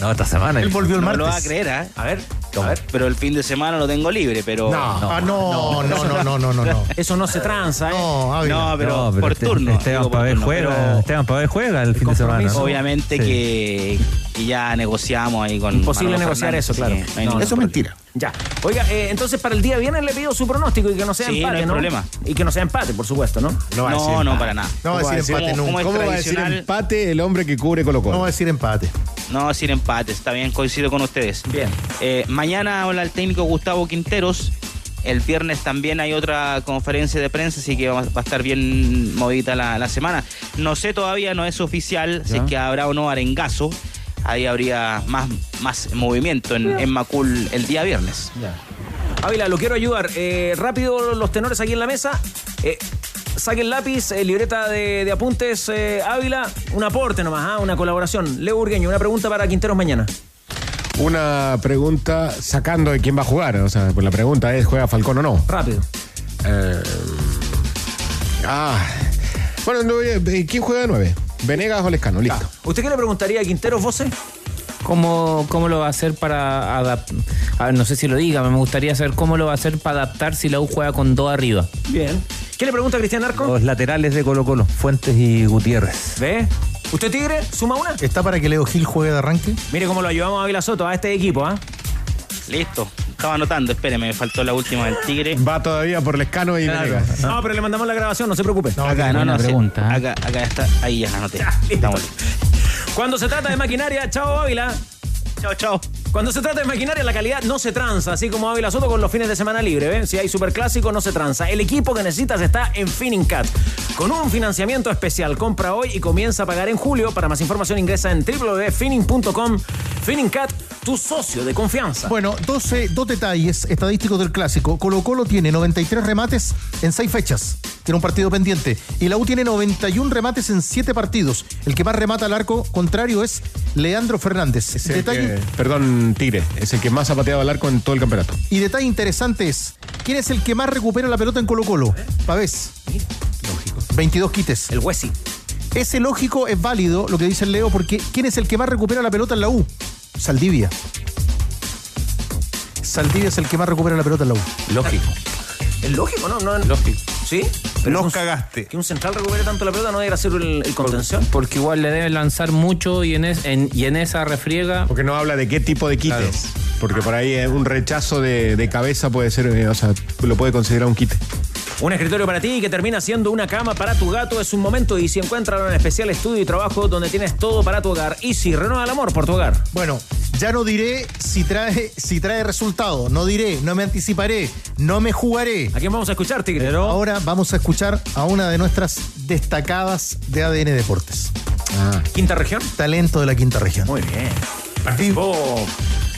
No, esta semana. Él volvió el no me lo va a martes. creer, ¿eh? A ver, A ver, pero el fin de semana lo tengo libre, pero. No. ah, no, no, no, no, no, no, no. eso no se tranza, ¿eh? No. No, pero, No, pero por este- turno. Esteban Pavel juega, pero Esteban Pavel juega el fin de semana. ¿no? Obviamente Sí. que, que ya negociamos ahí con. Imposible Manolo negociar Fernández, eso, claro. no No, ningún eso es mentira. Ya. Oiga, eh, entonces para el día viernes le pido su pronóstico y que no sea Sí, no empate, hay ¿no? problema. Y que no sea empate, por supuesto, ¿no? No va a decir No, no, empate. para nada. No va a ¿Cómo decir empate ¿Cómo- nunca. cómo es ¿Cómo va a decir tradicional? empate el hombre que cubre Colo Colo? No va a decir empate. No, decir empate, está bien, coincido con ustedes. Bien. Eh, mañana habla el técnico Gustavo Quinteros. El viernes también hay otra conferencia de prensa, así que va, va a estar bien movida la, la semana. No sé todavía, no es oficial, si Ya. es que habrá o no arengazo. Ahí habría más, más movimiento en, en Macul el día viernes. Ávila, lo quiero ayudar. Eh, rápido, los tenores aquí en la mesa. Eh, saquen lápiz, eh, libreta de, de apuntes, eh, Ávila. Un aporte nomás, ¿ah? una colaboración. Leo Urgueño, una pregunta para Quinteros mañana. Una pregunta sacando de quién va a jugar. O sea, pues la pregunta es, ¿juega Falcón o no? Rápido. Eh, ah. Bueno, no, ¿quién juega de nueve? ¿Venegas o Lescano? Listo. ¿Usted qué le preguntaría a Quinteros, vos? eh? ¿Cómo, ¿Cómo lo va a hacer para adaptar? A ver, no sé si lo diga, me gustaría saber cómo lo va a hacer para adaptar si la U juega con dos arriba. Bien. ¿Qué le pregunta a Cristian Arco? Los laterales de Colo Colo, Fuentes y Gutiérrez. ¿Ve? ¿Usted, Tigre, suma una? ¿Está para que Leo Gil juegue de arranque? Mire cómo lo ayudamos a Ávila Soto, a este equipo, ¿ah? Listo, estaba anotando, espéreme, me faltó la última del Tigre. Va todavía por Lescano y Venegas. No, pero le mandamos la grabación, no se preocupe. acá, no, no, pregunta, ¿eh? acá, acá está, ahí ya la anoté. Estamos listos. Cuando se trata de maquinaria, chao Ávila. Chao, chao. Cuando se trata de maquinaria, la calidad no se tranza, así como Ávila Soto con los fines de semana libre. Si hay superclásico, no se tranza. El equipo que necesitas está en Finincat. Con un financiamiento especial, compra hoy y comienza a pagar en julio. Para más información ingresa en www.fining.com. Finincat, tu socio de confianza. Bueno, 12, dos detalles estadísticos del clásico. Colo Colo tiene 93 remates en 6 fechas. Tiene un partido pendiente. Y la U tiene 91 remates en 7 partidos. El que más remata al arco contrario es Leandro Fernández. Detalle, que- perdón, Tigre. Es el que más ha pateado al arco en todo el campeonato. Y detalle interesante es, ¿quién es el que más recupera la pelota en Colo Colo? Pavés. Lógico. 22 quites. El Huesi. Ese lógico es válido lo que dice el Leo porque ¿quién es el que más recupera la pelota en la U? Saldivia. Saldivia es el que más recupera la pelota en la U. Lógico. Es lógico, ¿no? no Lógico. ¿Sí? Los que un- cagaste. Que un central recupere tanto la pelota no debería ser el, el contención. Porque igual le deben lanzar mucho y en, es- en- y en esa refriega. Porque no habla de qué tipo de quites. Porque por ahí eh, un rechazo de, de cabeza puede ser, eh, o sea, lo puede considerar un quite. Un escritorio para ti que termina siendo una cama para tu gato es un momento y si encuentran un especial estudio y trabajo donde tienes todo para tu hogar. Y si renueva el amor por tu hogar. Bueno, ya no diré si trae, si trae resultado. No diré, no me anticiparé, no me jugaré. ¿A quién vamos a escuchar, Tigre? Ahora vamos a escuchar a una de nuestras destacadas de ADN Deportes. Ah. ¿Quinta región? Talento de la quinta región. Muy bien. Participó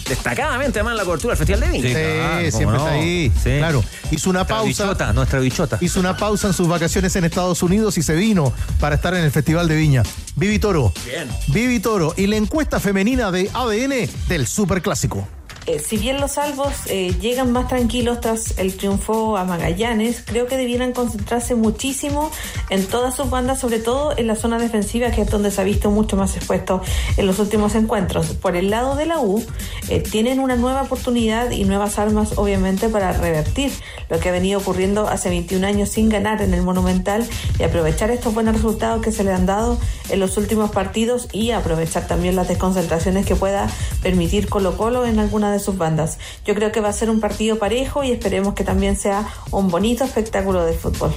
destacadamente además en la cobertura del Festival de Viña. Sí, siempre está ahí. Claro. Hizo una Nuestra pausa. bichota, nuestra bichota. Hizo una pausa en sus vacaciones en Estados Unidos y se vino para estar en el Festival de Viña. Vivi Toro. Bien. Vivi Toro y la encuesta femenina de ADN del Superclásico. Eh, si bien los salvos eh, llegan más tranquilos tras el triunfo a Magallanes, creo que debieran concentrarse muchísimo en todas sus bandas, sobre todo en la zona defensiva, que es donde se ha visto mucho más expuesto en los últimos encuentros. Por el lado de la U, eh, tienen una nueva oportunidad y nuevas armas, obviamente, para revertir lo que ha venido ocurriendo hace 21 años sin ganar en el Monumental y aprovechar estos buenos resultados que se le han dado en los últimos partidos y aprovechar también las desconcentraciones que pueda permitir Colo Colo en alguna de sus bandas. Yo creo que va a ser un partido parejo y esperemos que también sea un bonito espectáculo de fútbol.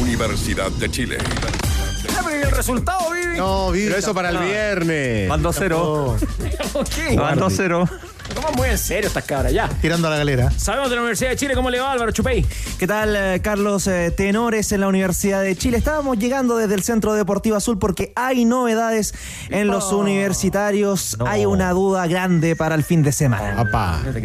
Universidad de Chile. el resultado, Vivi. No, Vivi. Pero eso para el viernes. Van 2-0. Ok. Van 2-0. Toman muy en serio estas cabras, ya. Tirando a la galera. Sabemos de la Universidad de Chile cómo le va Álvaro Chupey. ¿Qué tal, eh, Carlos? Eh, tenores en la Universidad de Chile. Estábamos llegando desde el Centro Deportivo Azul porque hay novedades en los universitarios. Hay una duda grande para el fin de semana.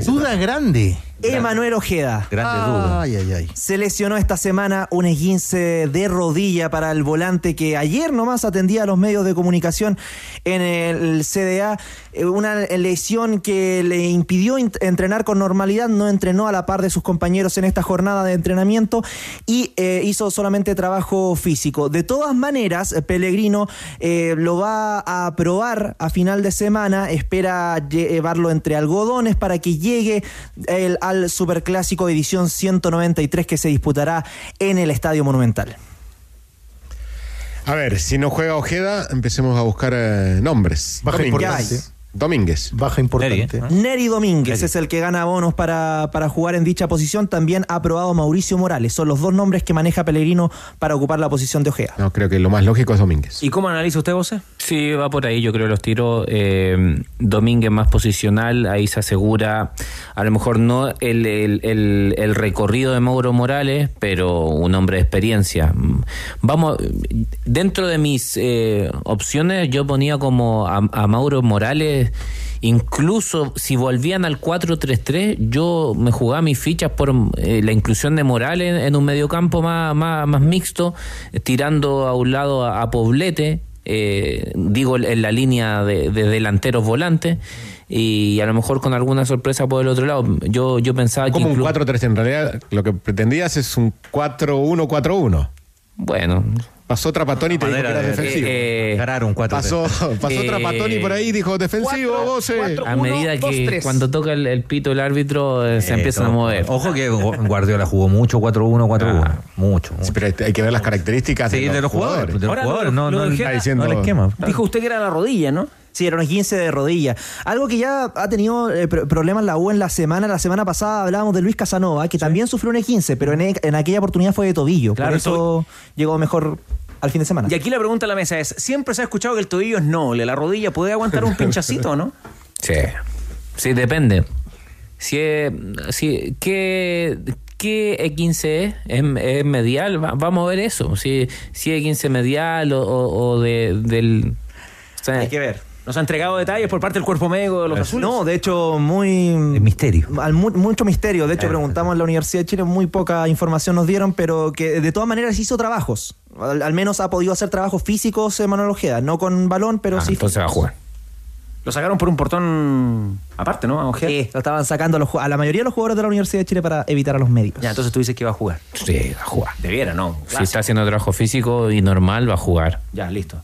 Duda grande. Emanuel Ojeda. Grande duda. Ay, ay, ay. Se lesionó esta semana un esguince de rodilla para el volante que ayer nomás atendía a los medios de comunicación en el CDA. Eh, Una lesión que le impidió entrenar con normalidad, no entrenó a la par de sus compañeros en esta jornada de entrenamiento y eh, hizo solamente trabajo físico. De todas maneras, Pellegrino eh, lo va a probar a final de semana, espera lle- llevarlo entre algodones para que llegue el- al Superclásico edición 193 que se disputará en el Estadio Monumental. A ver, si no juega Ojeda, empecemos a buscar eh, nombres. Baja Domínguez. Domínguez. Baja importante. Neri Domínguez es el que gana bonos para, para jugar en dicha posición. También ha aprobado Mauricio Morales. Son los dos nombres que maneja Pellegrino para ocupar la posición de Ojeda. No, creo que lo más lógico es Domínguez. ¿Y cómo analiza usted, José? Sí, va por ahí, yo creo los tiros. Eh, Domínguez más posicional, ahí se asegura, a lo mejor no el, el- el- el recorrido de Mauro Morales, pero un hombre de experiencia. Vamos, dentro de mis eh, opciones, yo ponía como a, a Mauro Morales, incluso si volvían al 4-3-3, yo me jugaba mis fichas por eh, la inclusión de Morales en, en un mediocampo más, más, más mixto, eh, tirando a un lado a, a Poblete eh, digo en la línea de, de delanteros volantes y a lo mejor con alguna sorpresa por el otro lado yo yo pensaba Como que un inclu- 4-3, en realidad lo que pretendías es un 4-1-4-1. Bueno. Pasó Trapatoni y te dijo que Manera era de- defensivo. eh, Ganar un 4 pasó pasó eh, Trapatoni por ahí y dijo defensivo, vos. eh. a medida que cuando toca el, el pito el árbitro eh, se empiezan a mover Ojo que Guardiola jugó mucho 4-1, 4-1. Mucho, mucho. pero hay que ver las características Sí, de los jugadores. De los Ahora, jugadores, lo- no, lo no, el esquema. Dijo usted que era la rodilla, ¿no? Sí, era un 15 de rodilla. Algo que ya ha tenido eh, pro- problemas la U en la semana. La semana pasada hablábamos de Luis Casanova, que también sufrió un 15 pero en, e- en aquella oportunidad fue de tobillo. Claro, Por eso llegó mejor al fin de semana. Y aquí la pregunta a la mesa es, siempre se ha escuchado que el tobillo es noble, la rodilla puede aguantar un pinchacito, ¿no? sí sí depende si es- si qué ¿Qué E15 es? ¿Es, medial? Va- vamos a ver eso. Si, si es E15 medial o, o- o de, del. o sea, Hay que ver. Nos ha entregado detalles por parte del cuerpo médico de los azules. No, de hecho, muy. misterio. al mu- mucho misterio. De hecho, preguntamos en la Universidad de Chile, muy poca información nos dieron, pero que de todas maneras hizo trabajos. Al, al menos ha podido hacer trabajos físicos eh, Manuel Ojeda. No con balón, pero Ah, sí. entonces va a jugar. Lo sacaron por un portón aparte, ¿no? A Ojeda. Sí, lo estaban sacando a, los ju- a la mayoría de los jugadores de la Universidad de Chile para evitar a los médicos. Ya, entonces tú dices que va a jugar. Sí, va a jugar. Debiera, ¿no? Si está haciendo trabajo físico y normal, va a jugar. Ya, listo.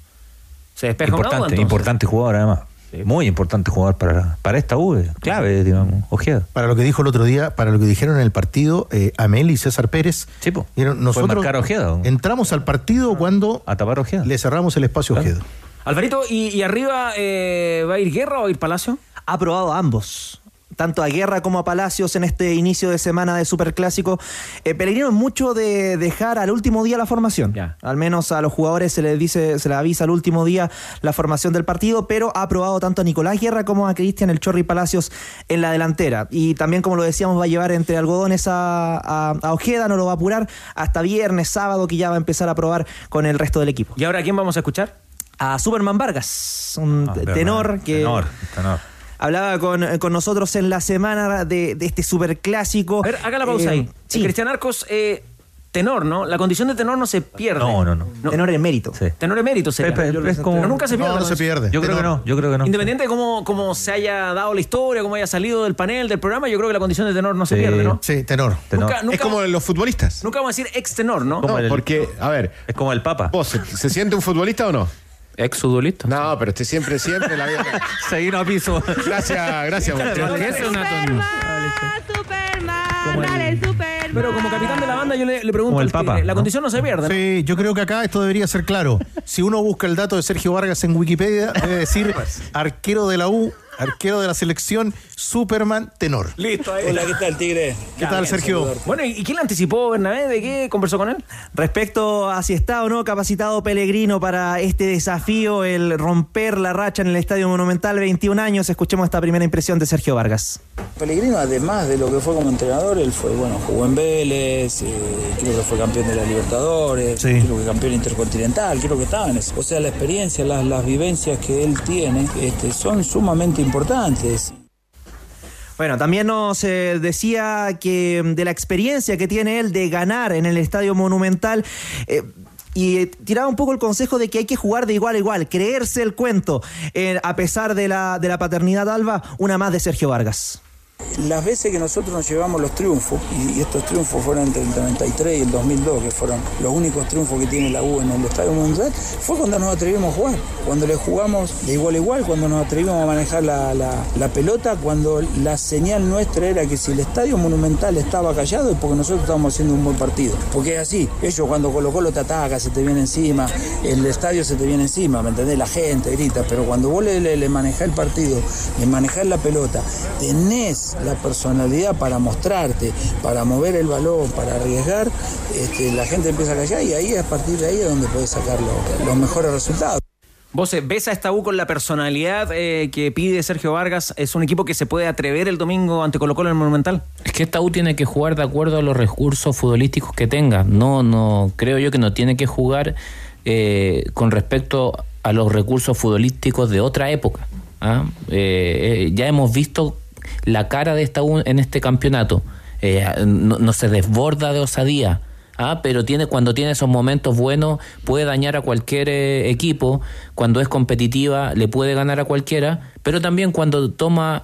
Se despeja Importante, entonces. importante jugador además. Muy importante jugador para, para esta U, eh, clave, digamos, Ojeda. Para lo que dijo el otro día, para lo que dijeron en el partido, eh, Amel y César Pérez. vieron, nosotros marcar a Ojeda. entramos al partido cuando A tapar Ojeda. le cerramos el espacio a Ojeda. Alvarito, ¿y, y arriba eh, va a ir Guerra o va a ir Palacio? Ha probado ambos. Tanto a Guerra como a Palacios en este inicio de semana de Superclásico. Eh, Pellegrino es mucho de dejar al último día la formación. Al menos a los jugadores se les dice, se les avisa al último día la formación del partido, pero ha aprobado tanto a Nicolás Guerra como a Cristian El Chorri Palacios en la delantera. Y también, como lo decíamos, va a llevar entre algodones a, a, Ojeda, no lo va a apurar hasta viernes, sábado, que ya va a empezar a probar con el resto del equipo. ¿Y ahora quién vamos a escuchar? A Superman Vargas, un ah, tenor que. Tenor, tenor hablaba con, nosotros en la semana de, este superclásico. A ver, haga la pausa eh, ahí. Sí. Cristian Arcos, eh, tenor, ¿no? La condición de tenor no se pierde. No, no, no. Tenor en mérito. Sí. Tenor en mérito sería. Pero, es como... nunca se pierde. No, no se pierde. Yo creo que no, yo creo que no. Independiente de cómo, cómo, se haya dado la historia, cómo haya salido del panel, del programa, yo creo que la condición de tenor no se pierde, ¿no? Sí, tenor. tenor. es como los futbolistas. Nunca vamos a decir ex tenor, ¿no? No, porque, a ver. Es como el Papa. ¿Vos se siente un futbolista o no? Ex futbolista. No, pero usted siempre, siempre la vida. Seguir a piso. Gracias, gracias. ¿Qué es una Superman, dale, Superman. Pero como capitán de la banda yo le, pregunto, como el Papa, la condición no se pierde. Sí, yo creo que acá esto debería ser claro. Si uno busca el dato de Sergio Vargas en Wikipedia, debe decir arquero de la U, arquero de la selección, Superman tenor. Listo, ahí. Hola, ¿qué tal, Tigre? ¿Qué tal, Sergio? Bueno, ¿y quién le anticipó Bernabé? ¿De qué conversó con él? Respecto a si está o no capacitado Pellegrino para este desafío, el romper la racha en el Estadio Monumental, 21 años, escuchemos esta primera impresión de Sergio Vargas. Pellegrino, además de lo que fue como entrenador, él fue, bueno, jugó en Vélez, eh, creo que fue campeón de la Libertadores, creo que campeón intercontinental, creo que estaba en eso. O sea, la experiencia, las, las vivencias que él tiene este, son sumamente importantes. Bueno, también nos eh, decía que mm, de la experiencia que tiene él de ganar en el Estadio Monumental, eh, y tiraba un poco el consejo de que hay que jugar de igual a igual, creerse el cuento, eh, a pesar de la, de la paternidad alba, una más de Sergio Vargas. Las veces que nosotros nos llevamos los triunfos, y estos triunfos fueron entre el 93 y el 2002, que fueron los únicos triunfos que tiene la U en el Estadio Mundial, fue cuando nos atrevimos a jugar, cuando le jugamos de igual a igual, cuando nos atrevimos a manejar la, pelota, cuando la señal nuestra era que si el Estadio Monumental estaba callado es porque nosotros estábamos haciendo un buen partido. Porque es así, ellos cuando Colo Colo te ataca, se te viene encima, el estadio se te viene encima, ¿me entendés? La gente grita, pero cuando vos le, le, manejás el partido, le manejás la pelota, tenés la personalidad para mostrarte, para mover el balón, para arriesgar, este, la gente empieza a callar y ahí a partir de ahí es donde puedes sacar los mejores resultados. Vos eh, ves a esta U con la personalidad eh, que pide Sergio Vargas. ¿Es un equipo que se puede atrever el domingo ante Colo Colo en el Monumental? Es que esta U tiene que jugar de acuerdo a los recursos futbolísticos que tenga. No, no, creo yo que no tiene que jugar eh, con respecto a los recursos futbolísticos de otra época. ¿ah? ya hemos visto la cara de esta en este campeonato. Eh, no, se desborda de osadía, ¿ah? pero tiene, cuando tiene esos momentos buenos puede dañar a cualquier eh, equipo, cuando es competitiva le puede ganar a cualquiera, pero también cuando toma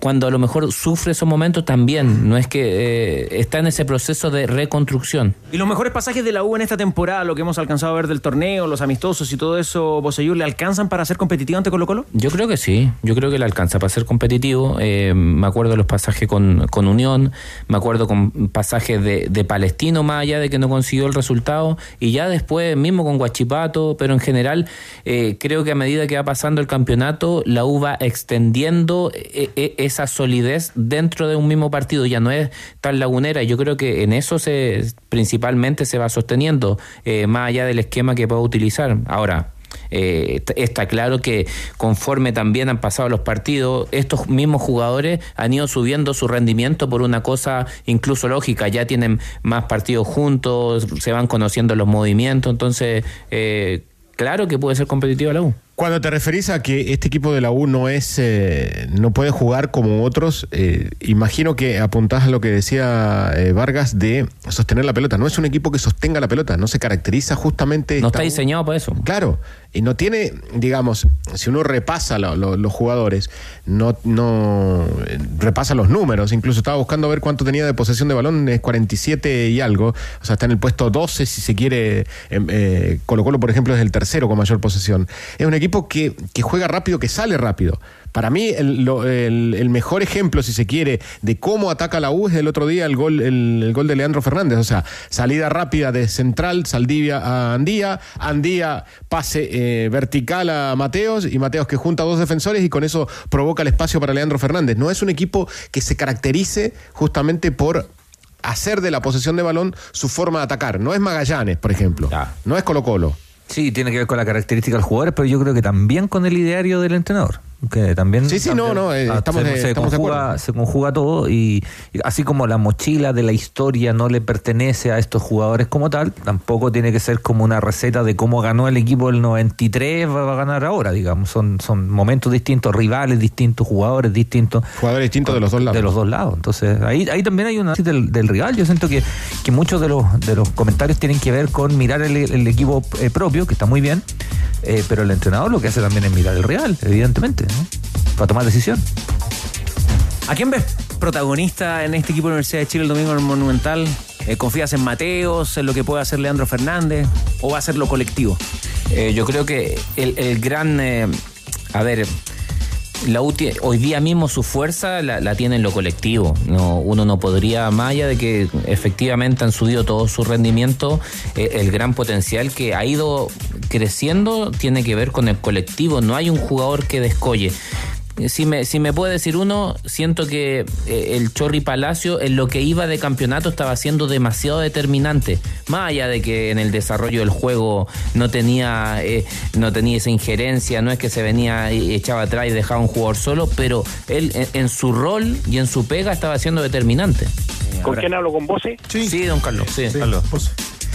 cuando a lo mejor sufre esos momentos también, no es que eh, está en ese proceso de reconstrucción. ¿Y los mejores pasajes de la U en esta temporada, lo que hemos alcanzado a ver del torneo, los amistosos y todo eso, Boseyur, ¿le alcanzan para ser competitivo ante Colo Colo? Yo creo que sí, yo creo que le alcanza para ser competitivo. Eh, me acuerdo de los pasajes con, con Unión, me acuerdo con pasajes de, de, Palestino, más allá de que no consiguió el resultado, y ya después mismo con Guachipato, pero en general eh, creo que a medida que va pasando el campeonato, la U va extendiendo esa solidez dentro de un mismo partido, ya no es tan lagunera. Yo creo que en eso se principalmente se va sosteniendo, eh, más allá del esquema que pueda utilizar. Ahora, eh, está claro que conforme también han pasado los partidos, estos mismos jugadores han ido subiendo su rendimiento por una cosa incluso lógica, ya tienen más partidos juntos, se van conociendo los movimientos, entonces eh, claro que puede ser competitivo la U. Cuando te referís a que este equipo de la U no es, eh, no puede jugar como otros, eh, imagino que apuntás a lo que decía eh, Vargas de sostener la pelota. No es un equipo que sostenga la pelota, no se caracteriza justamente. No está diseñado para eso. Claro, y no tiene, digamos, si uno repasa los jugadores, no, no repasa los números. Incluso estaba buscando ver cuánto tenía de posesión de balón, es 47 y algo. O sea, está en el puesto 12 si se quiere. Colo Colo, por ejemplo, es el tercero con mayor posesión. Es un equipo que juega rápido, que sale rápido Para mí, el, mejor ejemplo, si se quiere, de cómo ataca la U es el otro día el gol, el, gol de Leandro Fernández. O sea, salida rápida de central, Saldivia a Andía, Andía pase eh, vertical a Mateos y Mateos que junta a dos defensores y con eso provoca el espacio para Leandro Fernández. No es un equipo que se caracterice justamente por hacer de la posesión de balón su forma de atacar. No es Magallanes, por ejemplo. No es Colo Colo. Sí, tiene que ver con la característica del jugador, pero yo creo que también con el ideario del entrenador que también sí sí no no eh, ah, estamos, se, conjuga, se conjuga todo y, así como la mochila de la historia no le pertenece a estos jugadores como tal tampoco tiene que ser como una receta de cómo ganó el equipo del 93 va a ganar ahora digamos. Son son momentos distintos rivales distintos jugadores distintos. Jugadores distintos de los dos lados. de los dos lados. Entonces ahí ahí también hay una del, del rival. Yo siento que, que muchos de los de los comentarios tienen que ver con mirar el, equipo eh, propio que está muy bien eh, pero el entrenador lo que hace también es mirar el rival evidentemente para tomar decisión. ¿A quién ves protagonista en este equipo de la Universidad de Chile el domingo en el Monumental? Eh, ¿Confías en Mateos, en lo que puede hacer Leandro Fernández o va a ser lo colectivo? Eh, yo creo que el, gran... Eh, a ver, la hoy día mismo su fuerza la, tiene en lo colectivo. No, uno no podría, más de que efectivamente han subido todo su rendimiento, el gran potencial que ha ido creciendo tiene que ver con el colectivo. No hay un jugador que descolle. Si me, si me puede decir uno, siento que eh, el Chorri Palacio en lo que iba de campeonato estaba siendo demasiado determinante. Más allá de que en el desarrollo del juego no tenía, eh, no tenía esa injerencia, no es que se venía y echaba atrás y dejaba un jugador solo, pero él en, su rol y en su pega estaba siendo determinante. ¿Con quién hablo? ¿Con vos? Sí, don Carlos. Sí, Carlos.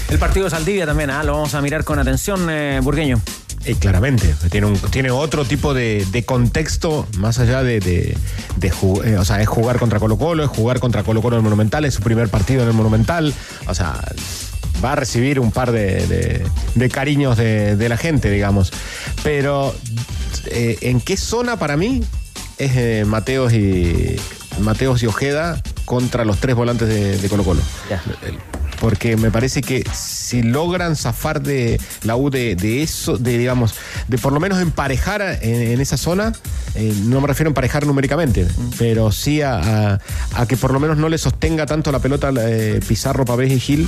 El partido de Saldivia también, ¿ah? lo vamos a mirar con atención, eh, Burgueño. Eh, claramente, tiene, un, tiene otro tipo de, contexto más allá de, de, eh, o sea, es jugar contra Colo Colo, es jugar contra Colo Colo en el Monumental, es su primer partido en el Monumental, o sea, va a recibir un par de, cariños de, la gente, digamos. Pero, ¿en qué zona para mí es Mateos y Mateos y Ojeda contra los tres volantes de, Colo Colo? Porque me parece que si logran zafar de la U de, eso, de digamos, de por lo menos emparejar en, esa zona, eh, no me refiero a emparejar numéricamente, pero sí a, que por lo menos no le sostenga tanto la pelota eh, Pizarro, Pavés y Gil,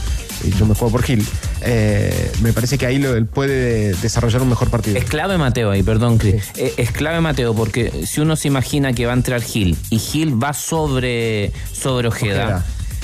yo me juego por Gil, eh, me parece que ahí él puede desarrollar un mejor partido. Es clave Mateo ahí, perdón, Cris. Es clave Mateo porque si uno se imagina que va a entrar Gil y Gil va sobre, sobre Ojeda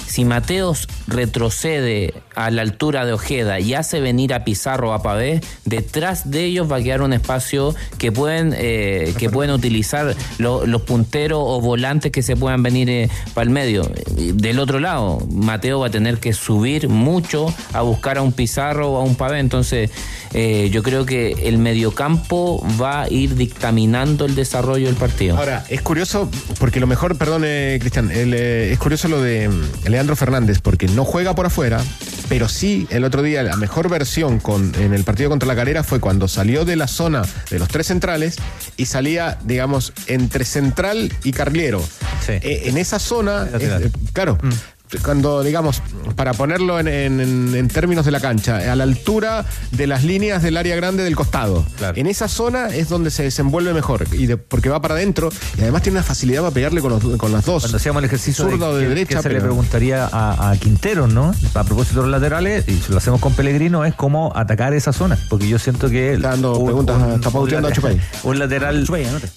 si Mateos retrocede a la altura de Ojeda y hace venir a Pizarro a Pavé, detrás de ellos va a quedar un espacio que pueden, eh, que pueden utilizar los punteros o volantes que se puedan venir eh, para el medio. Del otro lado, Mateo va a tener que subir mucho a buscar a un Pizarro o a un Pavé. Entonces, eh, yo creo que el mediocampo va a ir dictaminando el desarrollo del partido. Ahora, es curioso, porque lo mejor, perdón, Cristian, es curioso lo de Leandro Fernández, porque no juega por afuera, pero sí el otro día la mejor versión con, en el partido contra la Calera fue cuando salió de la zona de los tres centrales y salía, digamos, entre central y carliero. Eh, en esa zona, claro, mm cuando, digamos, para ponerlo en, términos de la cancha, a la altura de las líneas del área grande del costado. En esa zona es donde se desenvuelve mejor, y porque va para adentro y además tiene una facilidad para pegarle con, las dos. Cuando hacíamos el ejercicio zurdo de, derecha. se le preguntaría a, Quintero, ¿no? A propósito de los laterales, y si lo hacemos con Pellegrino, es cómo atacar esa zona, porque yo siento que. Está dando preguntas, está pauteando a Chupay. Un lateral,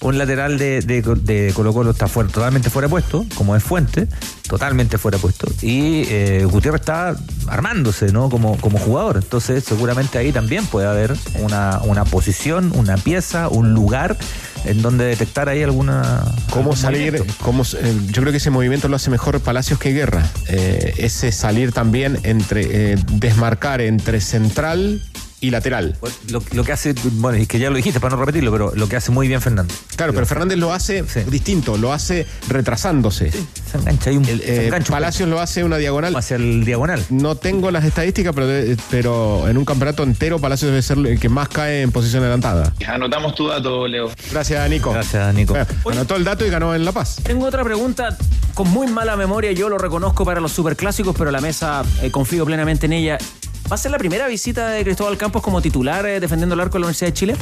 un lateral de, de, Colo Colo está fuera, totalmente fuera puesto, como es Fuente, totalmente fuera puesto. Y eh, Gutiérrez está armándose, ¿no? Como, como jugador. Entonces, seguramente ahí también puede haber una, una posición, una pieza, un lugar en donde detectar ahí alguna. ¿Cómo salir? Cómo, eh, yo creo que ese movimiento lo hace mejor Palacios que Guerra. Eh, ese salir también entre. desmarcar entre central y lateral. Lo, que hace, bueno, y que ya lo dijiste para no repetirlo, pero lo que hace muy bien Fernández. Claro, pero Fernández lo hace distinto, lo hace retrasándose. se engancha ahí un, eh, Palacios lo hace una diagonal. Hacia el diagonal. No tengo las estadísticas, pero, pero en un campeonato entero Palacios debe ser el que más cae en posición adelantada. Anotamos tu dato, Leo. Gracias, Nico. Gracias, Nico. anotó el dato y ganó en La Paz. Tengo otra pregunta con muy mala memoria, yo lo reconozco para los superclásicos, pero la mesa eh, confío plenamente en ella. ¿Va a ser la primera visita de Cristóbal Campos como titular eh, defendiendo el arco de la Universidad de Chile?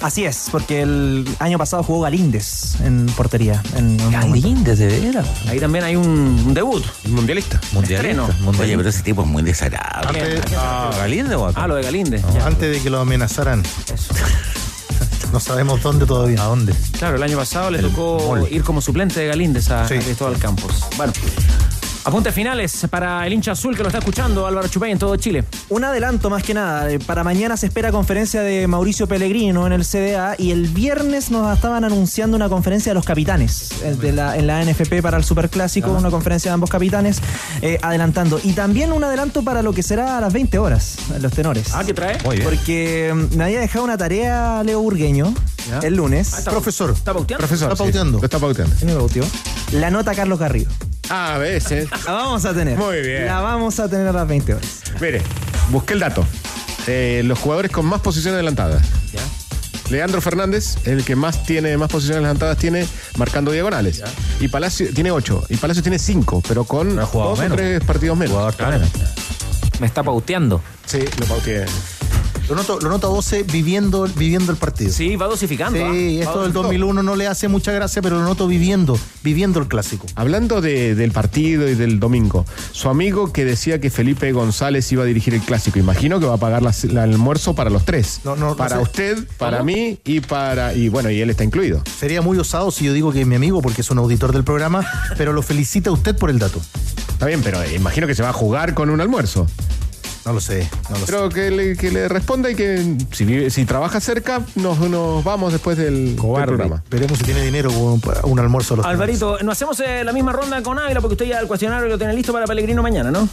Así es, porque el año pasado jugó Galíndez en portería. En Galíndez, de veras. Ahí también hay un debut. Mundialista. Mundialista. mundialista. Oye, pero ese tipo es muy desagradable. Antes, Ah, ¿Galíndez o Ah, lo de Galíndez. antes de que lo amenazaran. No sabemos dónde todavía. ¿A dónde? Claro, el año pasado le tocó ir como suplente de Galíndez a, Sí. a Cristóbal Campos. Bueno, apuntes finales para el hincha azul que lo está escuchando, Álvaro Chupay, en todo Chile. Un adelanto más que nada. Eh, Para mañana se espera conferencia de Mauricio Pellegrino en el CDA y el viernes nos estaban anunciando una conferencia de los capitanes eh, de la, en la NFP para el Superclásico, una conferencia de ambos capitanes eh, adelantando. Y también un adelanto para lo que será a las 20 horas, los tenores. Ah, ¿qué trae? Porque mm, me había dejado una tarea Leo Burgueño Ya. el lunes. Profesor, ¿Está pauteando? Profesor. Está sí, pauteando. lo está pauteando. ¿Quién me bautió? La nota Carlos Garrido. A veces. La vamos a tener. Muy bien. La vamos a tener a las 20 horas. Mire, busqué el dato. Eh, los jugadores con más posiciones adelantadas. Leandro Fernández, el que más tiene más posiciones adelantadas, tiene marcando diagonales. Y Palacio tiene ocho. Y Palacio tiene cinco, pero con ha dos jugado o menos. tres partidos menos. Jugador. Me está pauteando. Sí, lo pauteé. Lo noto, lo noto a Voce viviendo, viviendo el partido. Sí, va dosificando. Sí, ¿ah? esto Va del dosificando. 2001 no le hace mucha gracia, pero lo noto viviendo, viviendo el clásico. Hablando de- del partido y del domingo, su amigo que decía que Felipe González iba a dirigir el clásico, imagino que va a pagar la- el almuerzo para los tres. No, no, no para sé. usted, para mí y para. Y bueno, y él está incluido. Sería muy osado si yo digo que es mi amigo porque es un auditor del programa, pero lo felicita a usted por el dato. Está bien, pero imagino que se va a jugar con un almuerzo. No lo sé, no lo Pero que le, que le responda y que si, vive- si trabaja cerca, nos, nos vamos después del, del programa. Veremos si tiene dinero con un, un almuerzo a los Alvarito, no hacemos eh, la misma ronda con Ávila porque usted ya el cuestionario lo tiene listo para Pellegrino mañana, ¿no?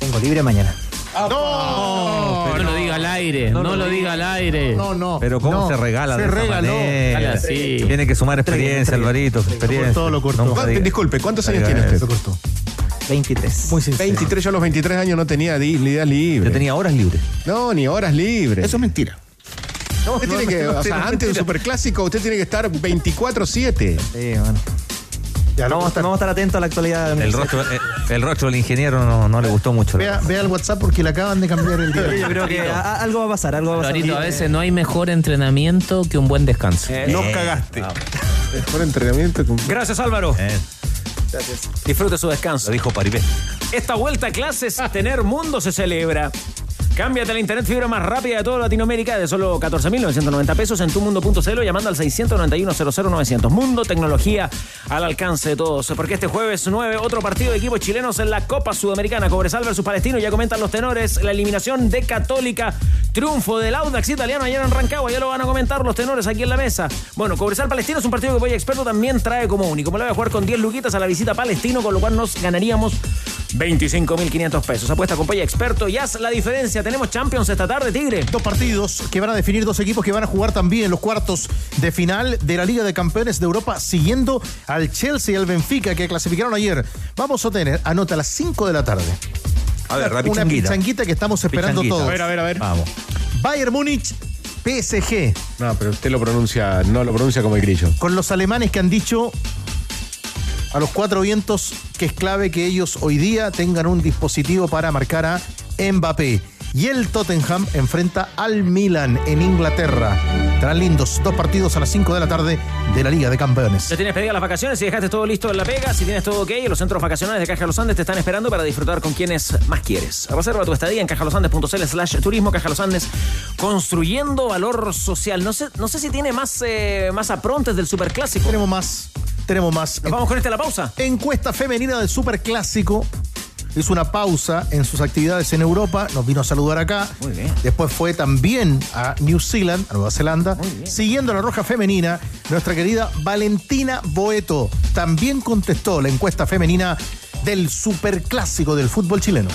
Tengo libre mañana. No, no lo diga al aire, no, lo diga al aire. No, no. Pero cómo No, se regala se de regaló. manera? Así. Tiene que sumar experiencia, Alvarito. Experiencia. Todo lo cortó. ¿Cuánto- diga- disculpe, ¿cuántos años tiene usted? Lo cortó. 23. Muy sincero. 23, yo a los 23 años no tenía días libres. Yo tenía horas libres. No, ni horas libres. Eso es mentira. No, usted tiene que, o sea, antes de un superclásico, usted tiene que estar 24-7. Sí, bueno. Ya, Vamos, a estar- vamos a estar atentos a la actualidad. El rostro, eh, el rostro del ingeniero no, no le gustó mucho. Vea, vea el WhatsApp porque le acaban de cambiar el día. Yo creo que a- a- algo va a pasar, algo va a pasar. A veces no hay mejor entrenamiento que un buen descanso. Nos cagaste. Mejor entrenamiento. con- Gracias, Álvaro. Eh, Disfrute su descanso. dijo Paribé. Esta vuelta a clases, tener mundo se celebra. Cámbiate la internet fibra más rápida de toda Latinoamérica de solo 14.990 pesos en tumundo.cl llamando al 691-00900. Mundo, tecnología al alcance de todos. Porque este jueves 9, otro partido de equipos chilenos en la Copa Sudamericana. Cobresal versus Palestino. Ya comentan los tenores. La eliminación de Católica. Triunfo del Audax italiano ayer en Rancagua. Ya lo van a comentar los tenores aquí en la mesa. Bueno, Cobresal Palestino es un partido que Voy Experto también trae como único. Me lo voy a jugar con 10 luquitas a la visita Palestino, con lo cual nos ganaríamos 25.500 pesos. Apuesta con Experto y haz la diferencia. Tenemos Champions esta tarde, Tigre. Dos partidos que van a definir dos equipos que van a jugar también los cuartos de final de la Liga de Campeones de Europa, siguiendo al Chelsea y al Benfica que clasificaron ayer. Vamos a tener, anota a las 5 de la tarde. A ver, la Una pichanguita. que estamos esperando todos. A ver, a ver, a ver. Vamos. Bayern Múnich, PSG. No, pero usted lo pronuncia, no lo pronuncia como el grillo. Con los alemanes que han dicho a los cuatro vientos que es clave que ellos hoy día tengan un dispositivo para marcar a Mbappé. Y el Tottenham enfrenta al Milan en Inglaterra. Estarán lindos dos partidos a las 5 de la tarde de la Liga de Campeones. Ya tienes pedidas las vacaciones, si dejaste todo listo en la pega, si tienes todo ok, los centros vacacionales de Caja Los Andes te están esperando para disfrutar con quienes más quieres. Reserva tu estadía en cajalosandes.cl slash turismo, Caja Los Andes, construyendo valor social. No sé, no sé si tiene más, eh, más aprontes del superclásico. Tenemos más, tenemos más. Nos vamos con este a la pausa. Encuesta femenina del Superclásico. Hizo una pausa en sus actividades en Europa, nos vino a saludar acá. Muy bien. Después fue también a New Zealand, a Nueva Zelanda. Siguiendo la roja femenina, nuestra querida Valentina Boeto también contestó la encuesta femenina del Superclásico del fútbol chileno.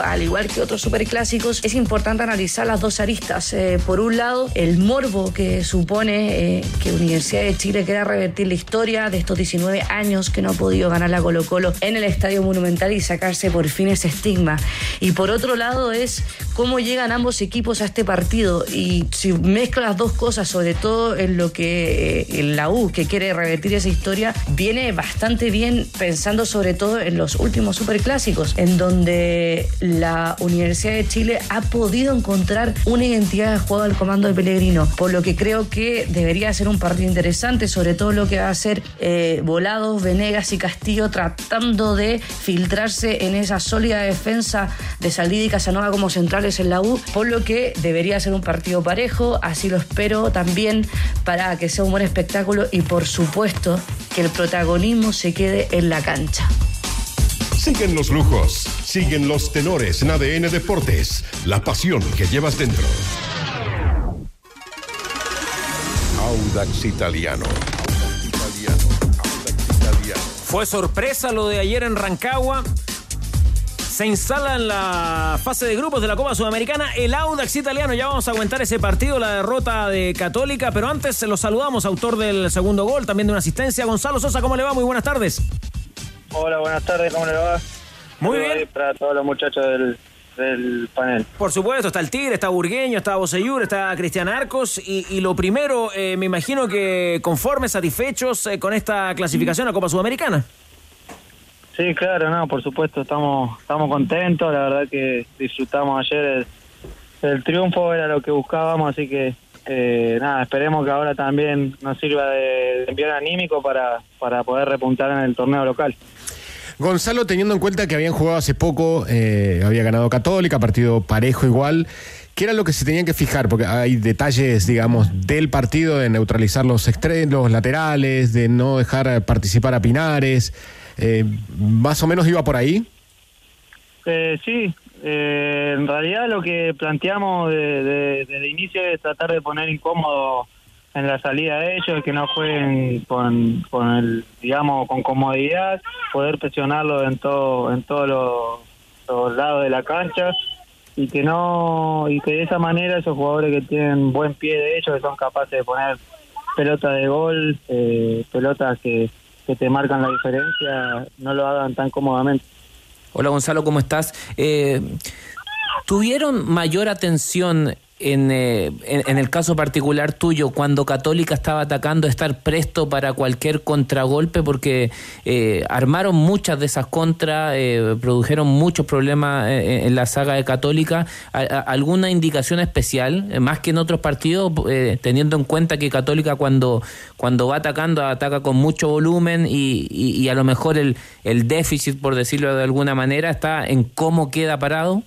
Al igual que otros superclásicos, es importante analizar las dos aristas. Eh, por un lado, el morbo que supone eh, que Universidad de Chile quiera revertir la historia de estos 19 años que no ha podido ganar la Colo Colo en el Estadio Monumental y sacarse por fin ese estigma. Y por otro lado es cómo llegan ambos equipos a este partido. Y si mezclo las dos cosas, sobre todo en lo que eh, en la U, que quiere revertir esa historia, viene bastante bien pensando sobre todo en los últimos superclásicos, en donde la Universidad de Chile ha podido encontrar una identidad de juego del comando de Pellegrino, por lo que creo que debería ser un partido interesante, sobre todo lo que va a ser eh, Volados, Venegas y Castillo tratando de filtrarse en esa sólida defensa de Salida y Casanova como centrales en la U, por lo que debería ser un partido parejo, así lo espero también para que sea un buen espectáculo y por supuesto que el protagonismo se quede en la cancha. Siguen los lujos, siguen los tenores en ADN Deportes, la pasión que llevas dentro. Audax Italiano. Fue sorpresa lo de ayer en Rancagua. Se instala en la fase de grupos de la Copa Sudamericana el Audax italiano. Ya vamos a aguantar ese partido, la derrota de Católica, pero antes se lo saludamos, autor del segundo gol, también de una asistencia. Gonzalo Sosa, ¿cómo le va? Muy buenas tardes. Hola, buenas tardes, ¿cómo le va? Muy bien. Para todos los muchachos del, del panel. Por supuesto, está el Tigre, está Burgueño, está Boseyur, está Cristian Arcos. Y, y lo primero, eh, me imagino que conformes, satisfechos eh, con esta clasificación a Copa Sudamericana. Sí, claro, no, por supuesto, estamos estamos contentos. La verdad que disfrutamos ayer el, el triunfo, era lo que buscábamos, así que eh, nada, esperemos que ahora también nos sirva de, de enviar anímico para, para poder repuntar en el torneo local. Gonzalo, teniendo en cuenta que habían jugado hace poco, eh, había ganado Católica, partido parejo igual, ¿qué era lo que se tenían que fijar? Porque hay detalles, digamos, del partido de neutralizar los extremos, laterales, de no dejar participar a Pinares. Eh, ¿Más o menos iba por ahí? Eh, sí, eh, en realidad lo que planteamos de, de- desde el inicio es tratar de poner incómodo en la salida de ellos, que no jueguen con, con el, digamos, con comodidad, poder presionarlo en todo, en todos los, los lados de la cancha y que no, y que de esa manera esos jugadores que tienen buen pie de ellos, que son capaces de poner pelotas de gol, eh, pelotas que, que te marcan la diferencia, no lo hagan tan cómodamente. Hola Gonzalo, ¿cómo estás? Eh, ¿Tuvieron mayor atención en, eh, en, el caso particular tuyo cuando Católica estaba atacando, estar presto para cualquier contragolpe? Porque eh, armaron muchas de esas contras, eh, produjeron muchos problemas eh, en la saga de Católica. ¿A- a- ¿Alguna indicación especial, eh, más que en otros partidos, eh, teniendo en cuenta que Católica cuando, cuando va atacando, ataca con mucho volumen y, y- y a lo mejor el, el déficit, por decirlo de alguna manera, está en cómo queda parado?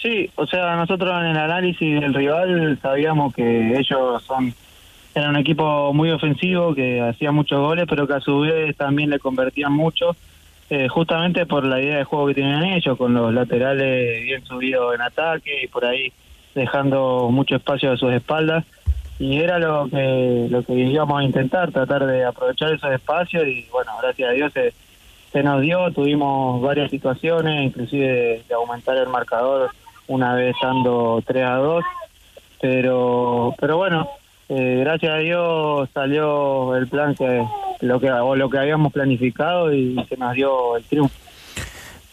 Sí, o sea, nosotros en el análisis del rival sabíamos que ellos son eran un equipo muy ofensivo, que hacía muchos goles, pero que a su vez también le convertían mucho, eh, justamente por la idea de juego que tienen ellos, con los laterales bien subidos en ataque y por ahí dejando mucho espacio a sus espaldas. Y era lo que, lo que íbamos a intentar, tratar de aprovechar esos espacios y bueno, gracias a Dios se, se nos dio, tuvimos varias situaciones, inclusive de aumentar el marcador una vez estando 3 a 2, pero pero bueno, eh, gracias a Dios salió el plan que lo que o lo que habíamos planificado y se nos dio el triunfo.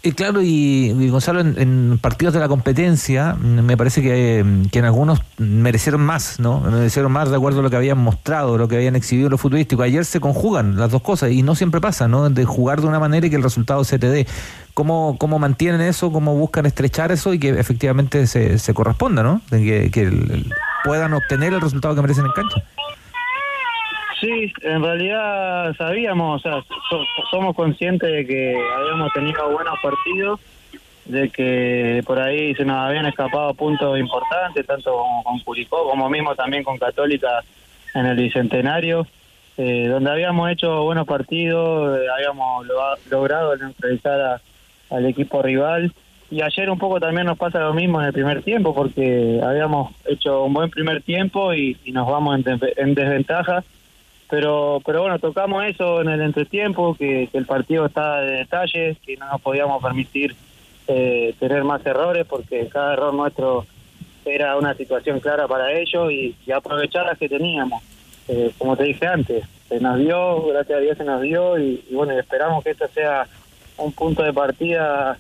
Y claro, y, y Gonzalo, en, en partidos de la competencia, mm, me parece que, mm, que en algunos merecieron más, ¿no? Merecieron más de acuerdo a lo que habían mostrado, lo que habían exhibido los futbolísticos. Ayer se conjugan las dos cosas y no siempre pasa, ¿no? De jugar de una manera y que el resultado se te dé. ¿Cómo, cómo mantienen eso? ¿Cómo buscan estrechar eso y que efectivamente se, se corresponda, ¿no? Que, puedan obtener el resultado que merecen en cancha. Sí, en realidad sabíamos, o sea, so- somos conscientes de que habíamos tenido buenos partidos, de que por ahí se nos habían escapado puntos importantes, tanto con, con Curicó como mismo también con Católica en el Bicentenario, eh, donde habíamos hecho buenos partidos, eh, habíamos lo- logrado neutralizar a- al equipo rival. Y ayer un poco también nos pasa lo mismo en el primer tiempo, porque habíamos hecho un buen primer tiempo y, nos vamos en, de- en desventaja pero pero bueno tocamos eso en el entretiempo que, que el partido estaba de detalle que no nos podíamos permitir eh, tener más errores porque cada error nuestro era una situación clara para ellos y, aprovechar las que teníamos Eh, como te dije antes se nos dio gracias a Dios se nos dio y, y bueno esperamos que esto sea un punto de partida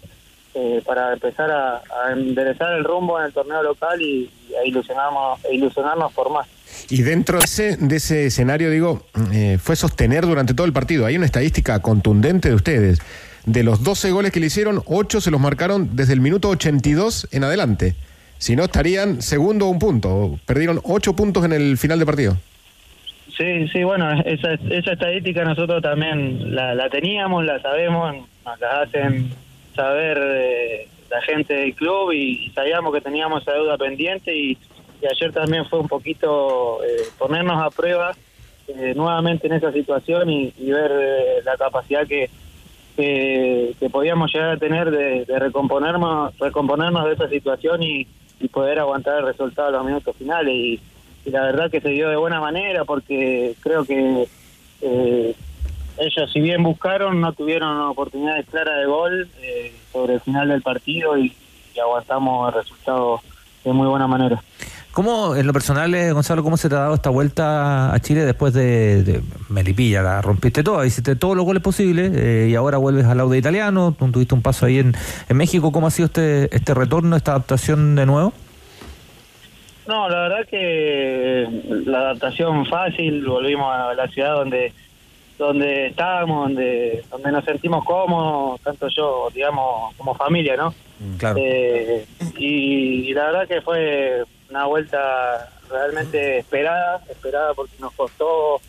eh, para empezar a, enderezar el rumbo en el torneo local y, y a ilusionarnos, a ilusionarnos por más Y dentro de ese, de ese escenario, digo, eh, fue sostener durante todo el partido. Hay una estadística contundente de ustedes. de los 12 goles que le hicieron, 8 se los marcaron desde el minuto 82 en adelante. Si no, estarían segundo un punto. Perdieron 8 puntos en el final de partido. Sí, sí, bueno, esa, esa estadística nosotros también la, la teníamos, la sabemos, nos la hacen saber eh, la gente del club y sabíamos que teníamos esa deuda pendiente y, ayer también fue un poquito eh, ponernos a prueba eh, nuevamente en esa situación y, ver la capacidad que, que, podíamos llegar a tener de, recomponernos, recomponernos de esa situación y, poder aguantar el resultado a los minutos finales. Y y la verdad que se dio de buena manera porque creo que eh, ellos si bien buscaron no tuvieron oportunidades claras de gol eh, sobre el final del partido y, aguantamos el resultado de muy buena manera. ¿Cómo, en lo personal, eh, Gonzalo, cómo se te ha dado esta vuelta a Chile después de, Melipilla? La rompiste toda, hiciste todos los goles posibles y ahora vuelves al lado de italiano, tuviste un paso ahí en, en México. ¿Cómo ha sido este, este retorno, esta adaptación de nuevo? No, la verdad que la adaptación fácil, volvimos a la ciudad donde donde estábamos, donde donde nos sentimos cómodos, tanto yo, digamos, como familia, ¿no? Mm, claro. Eh, y, la verdad que fue una vuelta realmente esperada, esperada porque nos costó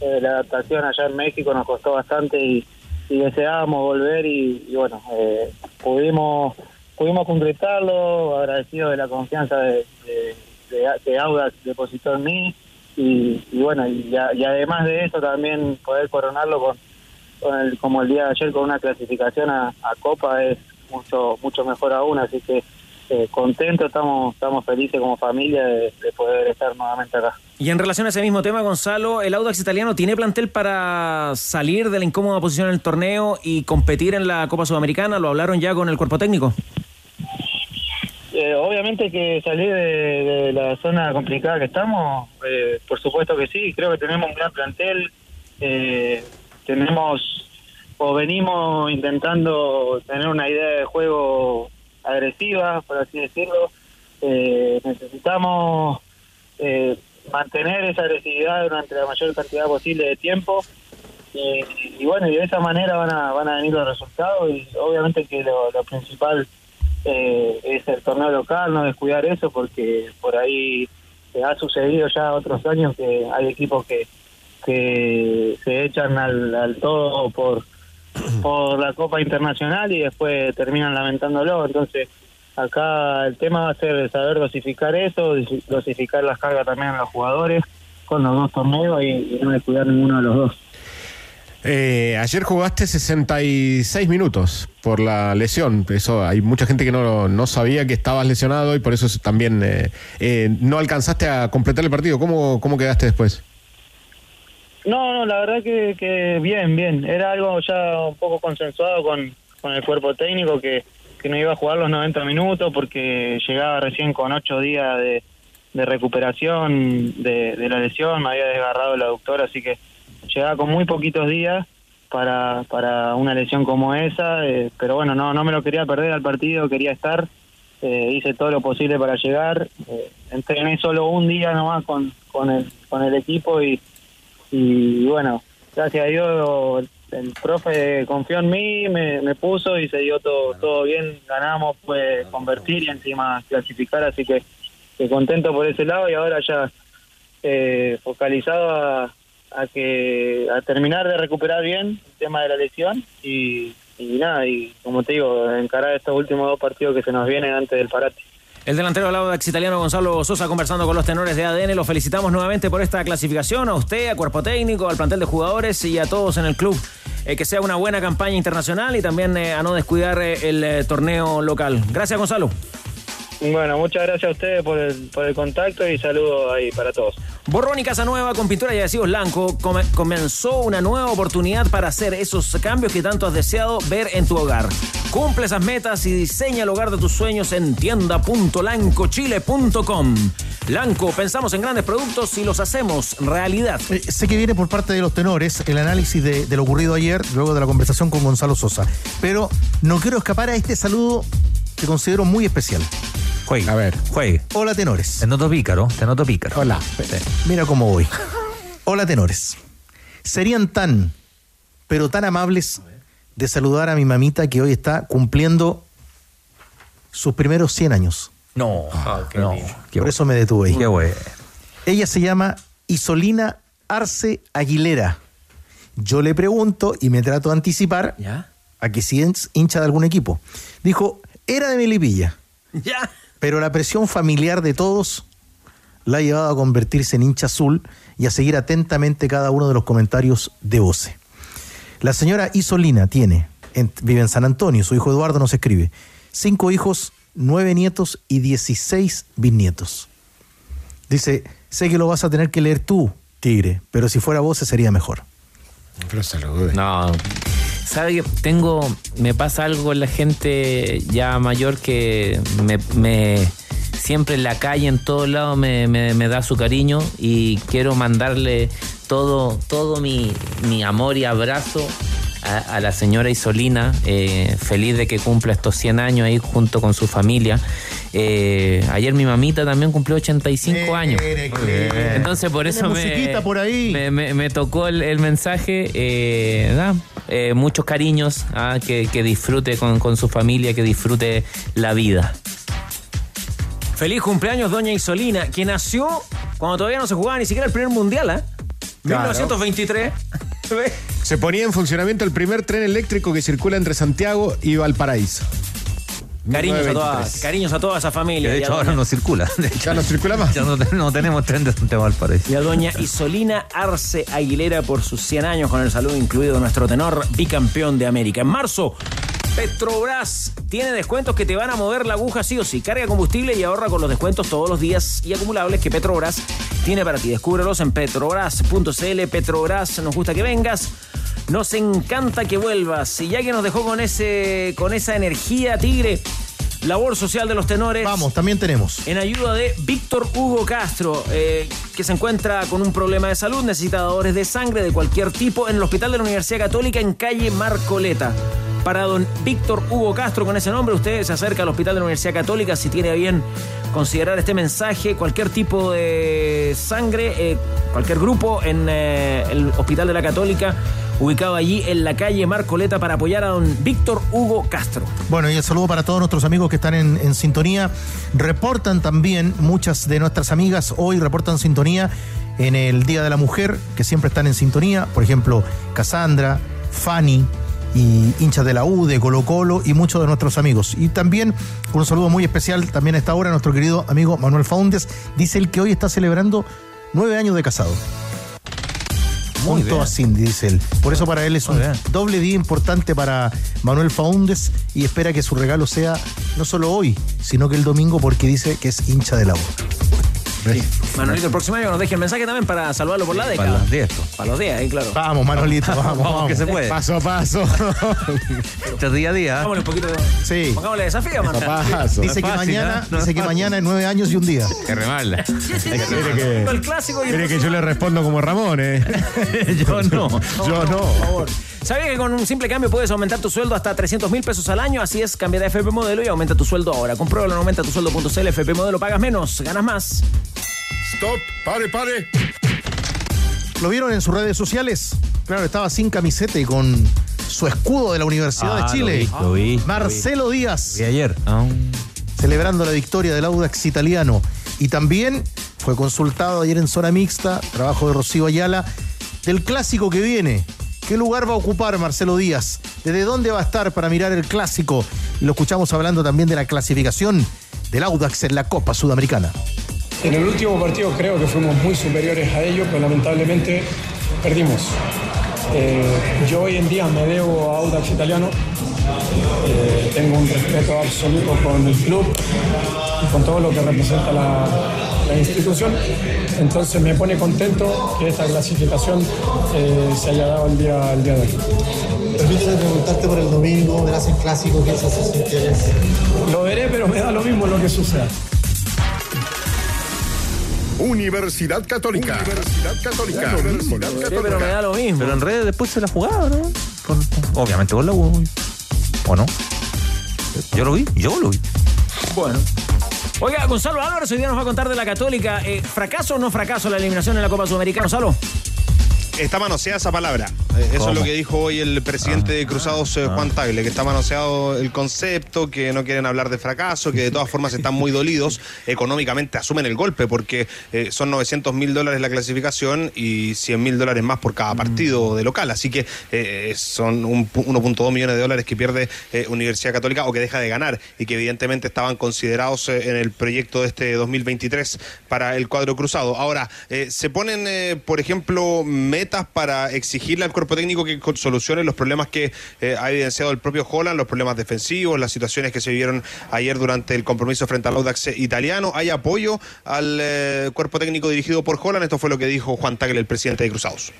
eh, la adaptación allá en México, nos costó bastante y, deseábamos volver y, bueno, eh, pudimos pudimos concretarlo, agradecido de la confianza de de, de Audax depositó en mí y, bueno, y, además de eso también poder coronarlo con, con el, como el día de ayer con una clasificación a, Copa es mucho mucho mejor aún, así que eh, contento, estamos estamos felices como familia de, poder estar nuevamente acá. Y en relación a ese mismo tema, Gonzalo, ¿el Audax italiano tiene plantel para salir de la incómoda posición en el torneo y competir en la Copa Sudamericana? ¿Lo hablaron ya con el cuerpo técnico? Eh, obviamente que salir de, la zona complicada que estamos, eh, por supuesto que sí, creo que tenemos un gran plantel, eh, tenemos o venimos intentando tener una idea de juego agresiva, por así decirlo, necesitamos mantener esa agresividad durante la mayor cantidad posible de tiempo y, bueno, y de esa manera van a, van a venir los resultados y obviamente que lo principal eh, es el torneo local, no descuidar eso porque por ahí ha sucedido ya otros años que hay equipos que, que se echan al, todo por, por la Copa Internacional y después terminan lamentándolo. Entonces, acá el tema va a ser saber dosificar eso, dosificar las cargas también a los jugadores con los dos torneos y no descuidar ninguno de los dos. Eh, ayer jugaste 66 minutos por la lesión. Eso hay mucha gente que no, no sabía que estabas lesionado y por eso también eh, eh, no alcanzaste a completar el partido. ¿Cómo, cómo quedaste después? No, no, la verdad que, bien, bien. Era algo ya un poco consensuado con, con el cuerpo técnico que, que no iba a jugar los 90 minutos porque llegaba recién con 8 días de, de recuperación de, de la lesión, me había desgarrado el aductor, así que llegaba con muy poquitos días para, para una lesión como esa, eh, pero bueno, no, no me lo quería perder al partido, quería estar, eh, hice todo lo posible para llegar, eh, entrené solo un día nomás con, con, el, con el equipo y, y bueno, gracias a Dios el, profe confió en mí, me, me, puso y se dio todo, todo bien, ganamos, pues convertir y encima clasificar, así que, contento por ese lado y ahora ya focalizado a a que a terminar de recuperar bien el tema de la lesión y, nada, y como te digo, encarar estos últimos dos partidos que se nos vienen antes del parate. El delantero al lado ex italiano Gonzalo Sosa conversando con los tenores de ADN. Lo felicitamos nuevamente por esta clasificación. A usted, a cuerpo técnico, al plantel de jugadores y a todos en el club. Eh, que sea una buena campaña internacional y también eh, a no descuidar eh, el torneo local. Gracias, Gonzalo. Bueno, muchas gracias a ustedes por el, por el contacto y saludos ahí para todos. Borrón y Casa Nueva con pintura y adhesivos blanco comenzó una nueva oportunidad para hacer esos cambios que tanto has deseado ver en tu hogar. Cumple esas metas y diseña el hogar de tus sueños en tienda.lancochile.com. Lanco, pensamos en grandes productos y los hacemos realidad. Eh, sé que viene por parte de los tenores el análisis de, de lo ocurrido ayer, luego de la conversación con Gonzalo Sosa. Pero no quiero escapar a este saludo que considero muy especial. Juegue. A ver, juegue. Hola, tenores. Te noto pícaro, te noto pícaro. Hola. Mira cómo voy. Hola, tenores. Serían tan, pero tan amables de saludar a mi mamita que hoy está cumpliendo sus primeros 100 años. No, ah, no. Por eso me detuve ahí. Qué bueno. Ella se llama Isolina Arce Aguilera. Yo le pregunto y me trato de anticipar a que si es hincha de algún equipo. Dijo, era de Melipilla. Ya. Pero la presión familiar de todos la ha llevado a convertirse en hincha azul y a seguir atentamente cada uno de los comentarios de Voce. La señora Isolina tiene, vive en San Antonio, su hijo Eduardo nos escribe, cinco hijos, nueve nietos y dieciséis bisnietos. Dice, sé que lo vas a tener que leer tú, Tigre, pero si fuera Voce sería mejor. Pero. No. ¿Sabe que tengo, me pasa algo con la gente ya mayor que me, siempre en la calle, en todos lados, me, da su cariño y quiero mandarle todo, todo mi, mi amor y abrazo a, la señora Isolina, eh, feliz de que cumpla estos 100 años ahí junto con su familia. Eh, ayer mi mamita también cumplió 85 años. Entonces por eso me, por ahí. Me, tocó el, mensaje. Eh, muchos cariños, ah, que, disfrute con, su familia, que disfrute la vida. Feliz cumpleaños, doña Isolina, que nació cuando todavía no se jugaba ni siquiera el primer mundial, ¿eh? 1923. Se ponía en funcionamiento el primer tren eléctrico que circula entre Santiago y Valparaíso. Cariños a, todas, cariños a toda esa familia. de hecho, ahora no circula. ya no circula más. Ya no, tenemos tren de Santiago Valparaíso. Y a doña Isolina Arce Aguilera por sus 100 años con el saludo incluido nuestro tenor bicampeón de América. En marzo, Petrobras tiene descuentos que te van a mover la aguja sí o sí. Carga combustible y ahorra con los descuentos todos los días y acumulables que Petrobras tiene para ti. Descúbrelos en petrobras.cl. Petrobras, nos gusta que vengas. Nos encanta que vuelvas. Y ya que nos dejó con ese con esa energía, Tigre, labor social de los tenores. Vamos, también tenemos. En ayuda de Víctor Hugo Castro, eh, que se encuentra con un problema de salud, necesita dadores de sangre de cualquier tipo en el Hospital de la Universidad Católica en calle Marcoleta para don Víctor Hugo Castro con ese nombre. Usted se acerca al Hospital de la Universidad Católica si tiene bien considerar este mensaje. Cualquier tipo de sangre, eh, cualquier grupo en eh, el Hospital de la Católica ubicado allí en la calle Marcoleta para apoyar a don Víctor Hugo Castro. Bueno, y el saludo para todos nuestros amigos que están en, en, sintonía. Reportan también muchas de nuestras amigas hoy, reportan sintonía en el Día de la Mujer, que siempre están en sintonía. Por ejemplo, Cassandra, Fanny, y hinchas de la U, de Colo Colo y muchos de nuestros amigos. Y también un saludo muy especial también a esta hora nuestro querido amigo Manuel Faundes. Dice él que hoy está celebrando nueve años de casado. Junto a Cindy, dice él. Por eso para él es un doble día importante para Manuel Faundes y espera que su regalo sea no solo hoy, sino que el domingo porque dice que es hincha de la Manolito, el próximo año nos deje el mensaje también para salvarlo por la década. Para los 10. Para los 10, ahí claro. Vamos, Manolito, vamos, vamos. que se puede. Paso a paso. Este día a día. Pongámosle un poquito de... Sí. Pongámosle desafío, Paso a paso. Dice, que, mañana, dice que mañana es nueve años y un día. Que remarla. Mire que, el clásico y mire que yo le respondo como Ramón, ¿eh? yo no. Yo no. Por favor. ¿Sabías que con un simple cambio puedes aumentar tu sueldo hasta 300 mil pesos al año? Así es, cambia de FP Modelo y aumenta tu sueldo ahora. Compruébalo en aumentatusueldo.cl. FP Modelo pagas menos, ganas más. Stop, pare, pare. ¿Lo vieron en sus redes sociales? Claro, estaba sin camiseta y con su escudo de la Universidad de Ah, Chile. lo vi, lo vi, Marcelo Díaz. Vi ayer. Celebrando la victoria del Audax italiano. Y también fue consultado ayer en zona mixta, trabajo de Rocío Ayala, del clásico que viene. ¿Qué lugar va a ocupar Marcelo Díaz? ¿Desde dónde va a estar para mirar el clásico? Y lo escuchamos hablando también de la clasificación del Audax en la Copa Sudamericana. En el último partido creo que fuimos muy superiores a ellos, pero lamentablemente perdimos. Eh, yo hoy en día me debo a Audax Italiano. Eh, tengo un respeto absoluto con el club y con todo lo que representa la, la institución. Entonces me pone contento que esta clasificación eh, se haya dado el día, el día de hoy. Permíteme preguntarte por el domingo, verás el clásico, ¿qué sensación tienes? Lo veré, pero me da lo mismo lo que suceda. Universidad Católica. Universidad Católica. Universidad Sí, pero me da lo mismo. Pero en redes después se la jugaba, ¿no? Con- obviamente con la U. ¿O no? Yo lo vi, yo lo vi. Bueno. Oiga, Gonzalo Álvarez hoy día nos va a contar de la Católica. Eh, ¿Fracaso o no fracaso la eliminación en la Copa Sudamericana, Gonzalo? Está manoseada esa palabra. Eh, eso es lo que dijo hoy el presidente de Cruzados, eh, Juan Tagle, que está manoseado el concepto, que no quieren hablar de fracaso, que de todas formas están muy dolidos, económicamente asumen el golpe, porque eh, son 900 mil dólares la clasificación y 100 mil dólares más por cada partido de local. Así que son 1.2 millones de dólares que pierde Universidad Católica o que deja de ganar y que evidentemente estaban considerados en el proyecto de este 2023 para el cuadro cruzado. Ahora, se ponen, por ejemplo, metas para exigirle al cuerpo técnico que solucione los problemas que eh, ha evidenciado el propio Holland, los problemas defensivos, las situaciones que se vivieron ayer durante el compromiso frente al Audax italiano. ¿Hay apoyo al eh, cuerpo técnico dirigido por Holland? Esto fue lo que dijo Juan Tagle, el presidente de Cruzados.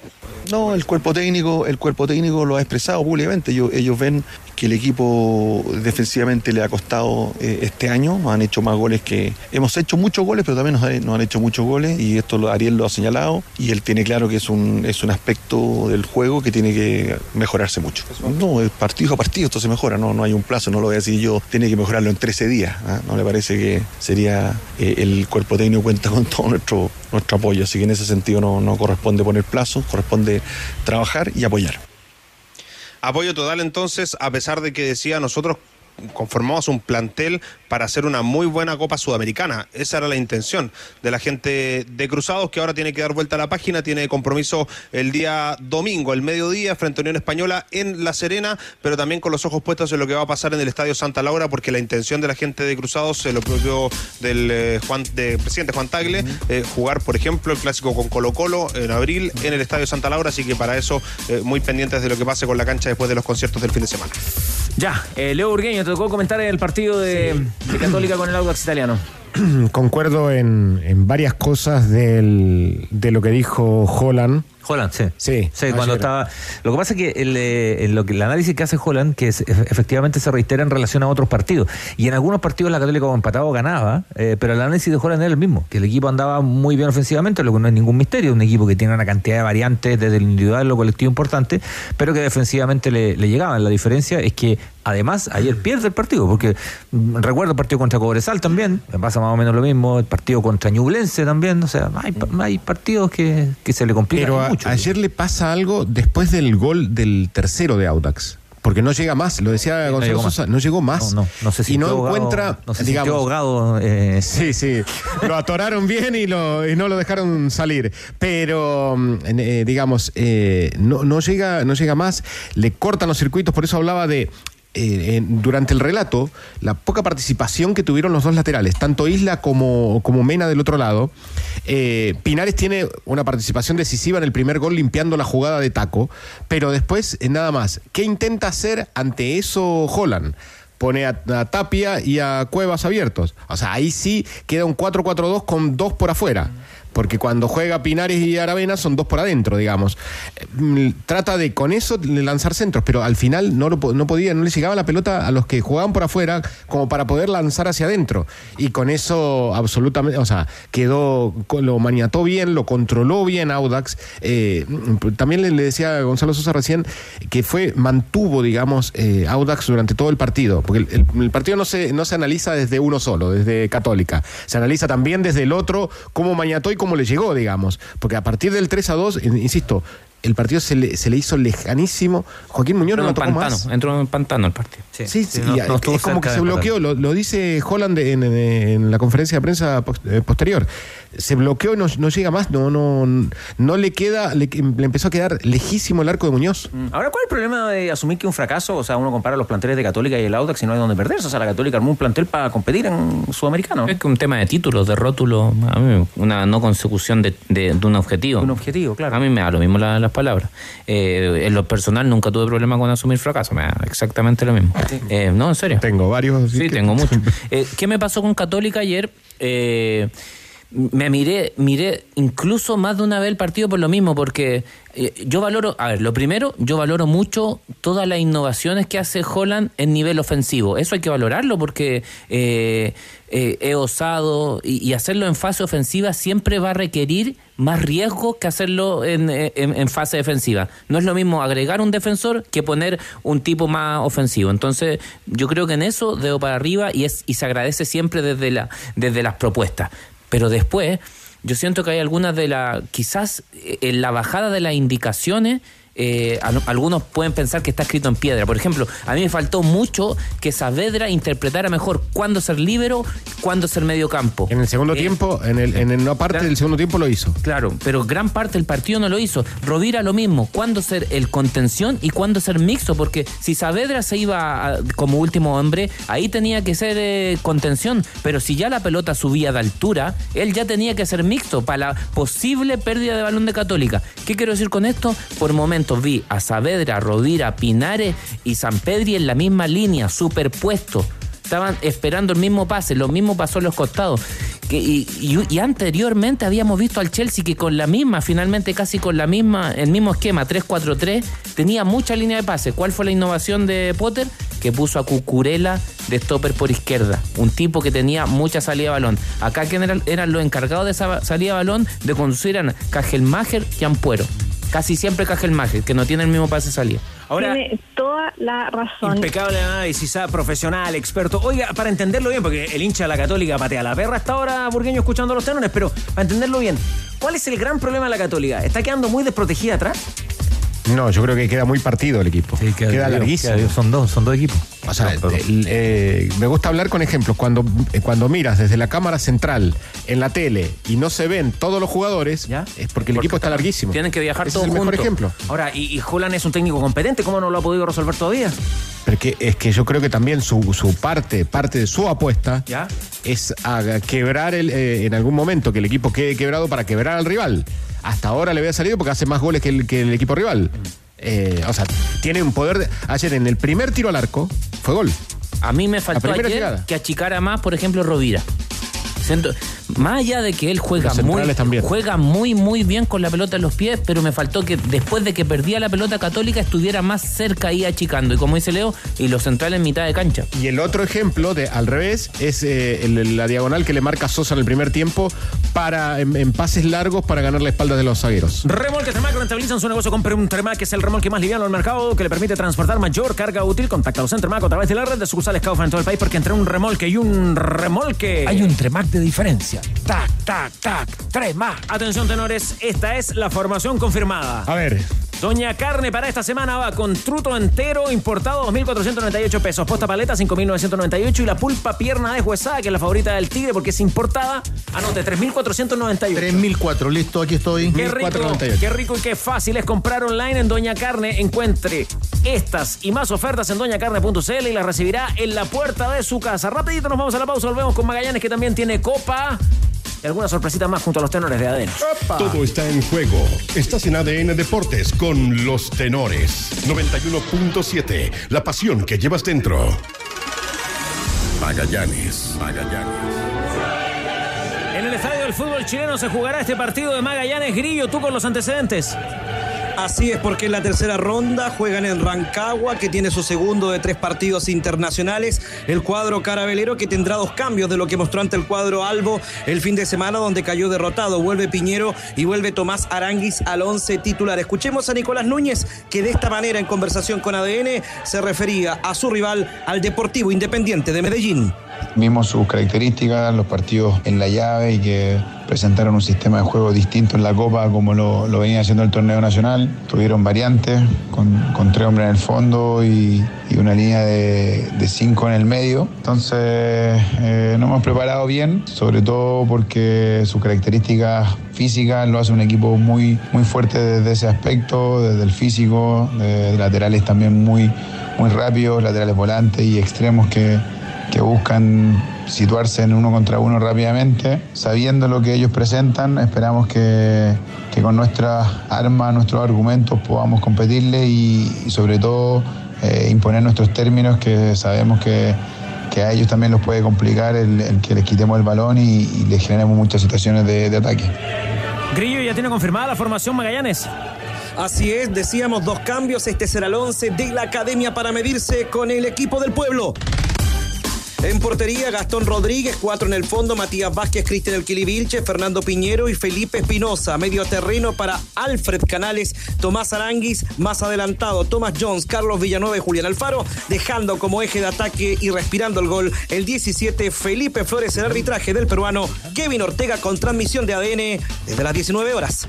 No, el cuerpo técnico, el cuerpo técnico lo ha expresado públicamente. Ellos, ven que el equipo defensivamente le ha costado eh, este año. Han hecho más goles que. Hemos hecho muchos goles, pero también nos, han hecho muchos goles. Y esto Ariel lo ha señalado. Y él tiene claro que es un, es un aspecto del juego que tiene que mejorarse mucho. No, es partido a partido esto se mejora. No, no hay un plazo, no lo voy a decir yo. Tiene que mejorarlo en 13 días. ¿ah? No le parece que sería. Eh, el cuerpo técnico cuenta con todo nuestro, nuestro apoyo. Así que en ese sentido no, no corresponde poner plazos, corresponde trabajar y apoyar. Apoyo total entonces, a pesar de que decía nosotros conformamos un plantel para hacer una muy buena Copa Sudamericana. Esa era la intención de la gente de Cruzados, que ahora tiene que dar vuelta a la página, tiene compromiso el día domingo, el mediodía, frente a Unión Española en La Serena, pero también con los ojos puestos en lo que va a pasar en el Estadio Santa Laura, porque la intención de la gente de Cruzados, lo propio del eh, Juan, de, presidente Juan Tagle, eh, jugar, por ejemplo, el clásico con Colo Colo en abril en el Estadio Santa Laura, así que para eso eh, muy pendientes de lo que pase con la cancha después de los conciertos del fin de semana. Ya, Leo Urgueño, te tocó comentar el partido de, Católica con el Audax italiano. Concuerdo en, varias cosas del, de lo que dijo Holland Holland, sí. Sí, sí cuando estaba. Lo que pasa es que el, eh, el análisis que hace Holland, que es, efectivamente se reitera en relación a otros partidos. Y en algunos partidos la Católica como empatado ganaba, eh, pero el análisis de Holland era el mismo, que el equipo andaba muy bien ofensivamente, lo que no es ningún misterio, un equipo que tiene una cantidad de variantes desde el individual lo colectivo importante, pero que defensivamente le, le llegaban. La diferencia es que Además, ayer pierde el partido, porque mm, recuerdo el partido contra Cobresal también, me pasa más o menos lo mismo, el partido contra Ñublense también, o sea, hay, hay partidos que, se le complican Pero mucho. ayer le pasa algo después del gol del tercero de Audax porque no llega más, lo decía Gonzalo no Sosa, no llegó más. No, no, sé si y no encuentra, no se digamos, ahogado. Eh. Sí, sí, lo atoraron bien y, lo, y no lo dejaron salir. Pero, mm, eh, digamos, eh, no, no, llega, no llega más, le cortan los circuitos, por eso hablaba de eh, durante el relato la poca participación que tuvieron los dos laterales, tanto Isla como, como Mena del otro lado. Eh, Pinares tiene una participación decisiva en el primer gol limpiando la jugada de taco, pero después eh, nada más. ¿Qué intenta hacer ante eso Holland? pone a, Tapia y a Cuevas abiertos. O sea, ahí sí queda un 4-4-2 con dos por afuera porque cuando juega Pinares y Aravena son dos por adentro, digamos. Mm, trata de con eso lanzar centros, pero al final no, lo, no podía, no le llegaba la pelota a los que jugaban por afuera como para poder lanzar hacia adentro. Y con eso absolutamente, o sea, quedó, lo maniató bien, lo controló bien Audax. Eh, también le, decía a Gonzalo Sosa recién que fue, mantuvo, digamos, eh, Audax durante todo el partido, porque el, el, partido no se, no se analiza desde uno solo, desde Católica, se analiza también desde el otro, cómo maniató y cómo cómo le llegó, digamos. Porque a partir del 3 a 2, insisto, el partido se le, se le hizo lejanísimo. Joaquín Muñoz no, lo tocó más. Entró en pantano el partido. Sí, sí, es como que se bloqueó, lo, dice Holland en, en, la conferencia de prensa eh, posterior se bloqueó y no, llega más, no, no, no le queda, le, empezó a quedar lejísimo el arco de Muñoz. Mm. Ahora, ¿cuál es el problema de asumir que un fracaso? O sea, uno compara los planteles de Católica y el Audax y no hay donde perderse. O sea, la Católica armó un plantel para competir en Sudamericano. Es que un tema de títulos, de rótulo, una no consecución de, un objetivo. Un objetivo, claro. A mí me da lo mismo las palabras. Eh, en lo personal nunca tuve problema con asumir fracaso, me da exactamente lo mismo. Eh, no, en serio. Tengo varios. Sí, tengo muchos. Eh, ¿Qué me pasó con Católica ayer? Eh, me miré, miré incluso más de una vez el partido por lo mismo, porque eh, yo valoro, a ver, lo primero, yo valoro mucho todas las innovaciones que hace Holland en nivel ofensivo. Eso hay que valorarlo porque eh, eh, he osado y, hacerlo en fase ofensiva siempre va a requerir más riesgo que hacerlo en, en, fase defensiva. No es lo mismo agregar un defensor que poner un tipo más ofensivo. Entonces, yo creo que en eso debo para arriba y, es, y se agradece siempre desde, la, desde las propuestas. Pero después, yo siento que hay algunas de las, quizás eh, en la bajada de las indicaciones, eh, algunos pueden pensar que está escrito en piedra. Por ejemplo, a mí me faltó mucho que Saavedra interpretara mejor cuándo ser líbero, cuándo ser medio campo. En el segundo Eh, tiempo, en, el, en una parte del segundo tiempo lo hizo. Claro, pero gran parte del partido no lo hizo. Rovira lo mismo, cuándo ser el contención y cuándo ser mixto, porque si Saavedra se iba a- como último hombre, ahí tenía que ser eh, contención, pero si ya la pelota subía de altura, él ya tenía que ser mixto para la posible pérdida de balón de Católica. ¿Qué quiero decir con esto? Por momentos vi a Saavedra, Rovira, Pinares y San Pedri en la misma línea, superpuesto. Estaban esperando el mismo pase, lo mismo pasó en los costados. Y, anteriormente habíamos visto al Chelsea que con la misma, finalmente casi con la misma, el mismo esquema, 3-4-3, tenía mucha línea de pase. ¿Cuál fue la innovación de Potter? Que puso a Cucurella de stopper por izquierda. Un tipo que tenía mucha salida de balón. Acá que eran, eran los encargados de esa salida de balón de conducir eran Cajelmacher y Ampuero. Casi siempre Cajelmacher, que no tiene el mismo pase de salida. Ahora, Tiene toda la razón. Impecable análisis, ah, profesional, experto. Oiga, para entenderlo bien, porque el hincha de la Católica patea la perra hasta ahora, Burgueño, escuchando los tenones, pero para entenderlo bien, ¿cuál es el gran problema de la Católica? ¿Está quedando muy desprotegida atrás? No, yo creo que queda muy partido el equipo. queda, queda- larguísimo. queda- son dos, son dos equipos. O sea, eh, me gusta hablar con ejemplos. Cuando, eh, cuando miras desde la cámara central en la tele y no se ven todos los jugadores, es porque el equipo está larguísimo. Tienen que viajar Ese todos es el mejor ejemplo. Ahora, y, y Holland es un técnico competente, ¿cómo no lo ha podido resolver todavía? Porque es que yo creo que también su, su parte, parte de su apuesta ¿Ya? es a quebrar el, eh, en algún momento que el equipo quede quebrado para quebrar al rival. Hasta ahora le había salido porque hace más goles que el, que el equipo rival. Eh, o sea, tiene un poder. de- ayer en el primer tiro al arco fue gol. A mí me faltó ayer que achicara más, por ejemplo, Rovira. Siento- más allá de que él juega muy, también. juega muy, muy bien con la pelota en los pies, pero me faltó que después de que perdía la pelota católica estuviera más cerca ahí achicando. Y como dice Leo, y los centrales en mitad de cancha. Y el otro ejemplo de al revés es eh, el- la diagonal que le marca Sosa en el primer tiempo para en, en pases largos para ganar la espalda de los zagueros. Remolque Tremac rentabilizan su negocio con un Tremac, que es el remolque más liviano del mercado, que le permite transportar mayor carga útil. Contáctalos en Tremac a través de la red de sucursales Kaufman en todo el país, porque entre un remolque y un remolque... Hay un Tremac de diferencia. Tac, tac, tac, Tremac. Atención, tenores, esta es la formación confirmada. A ver. Doña Carne para esta semana va con truto entero importado 2.498 pesos, posta paleta 5.998 y la pulpa pierna de huesada, que es la favorita del tigre porque es importada, anote 3.498. 3004, listo, aquí estoy. Qué rico, qué rico y qué fácil es comprar online en Doña Carne. Encuentre estas y más ofertas en doñacarne.cl y las recibirá en la puerta de su casa. Rapidito nos vamos a la pausa, volvemos con Magallanes que también tiene copa y algunas sorpresitas más junto a los tenores de ADN. Todo está en juego. Estás en ADN Deportes con los tenores. 91.7. La pasión que llevas dentro. Magallanes. Magallanes. En el estadio del fútbol chileno se jugará este partido de Magallanes Grillo, tú con los antecedentes. Así es, porque en la tercera ronda juegan en Rancagua, que tiene su segundo de tres partidos internacionales. El cuadro carabelero, que tendrá dos cambios de lo que mostró ante el cuadro Albo el fin de semana, donde cayó derrotado. Vuelve Piñero y vuelve Tomás Aranguis al once titular. Escuchemos a Nicolás Núñez, que de esta manera, en conversación con ADN, se refería a su rival, al Deportivo Independiente de Medellín. Vimos sus características, los partidos en la llave y que presentaron un sistema de juego distinto en la Copa como lo, lo venía haciendo el torneo nacional. Tuvieron variantes con, con tres hombres en el fondo y, una línea de, de cinco en el medio. Entonces eh, nos hemos preparado bien, sobre todo porque sus características físicas lo hace un equipo muy, muy fuerte desde ese aspecto, desde el físico, de, de laterales también muy, muy rápidos, laterales volantes y extremos que que buscan situarse en uno contra uno rápidamente. Sabiendo lo que ellos presentan, esperamos que, que con nuestras armas, nuestros argumentos podamos competirle y, y sobre todo eh, imponer nuestros términos que sabemos que, que a ellos también los puede complicar el, el que les quitemos el balón y, y les generemos muchas situaciones de, de ataque. Grillo ya tiene confirmada la formación Magallanes. Así es, decíamos dos cambios. Este será el 11 de la academia para medirse con el equipo del pueblo. En portería, Gastón Rodríguez, cuatro en el fondo, Matías Vázquez, Cristian Elquili Vilche, Fernando Piñero y Felipe Espinosa. Medio terreno para Alfred Canales, Tomás Aranguis, más adelantado, Thomas Jones, Carlos Villanueva y Julián Alfaro, dejando como eje de ataque y respirando el gol el 17, Felipe Flores, el arbitraje del peruano, Kevin Ortega con transmisión de ADN desde las 19 horas.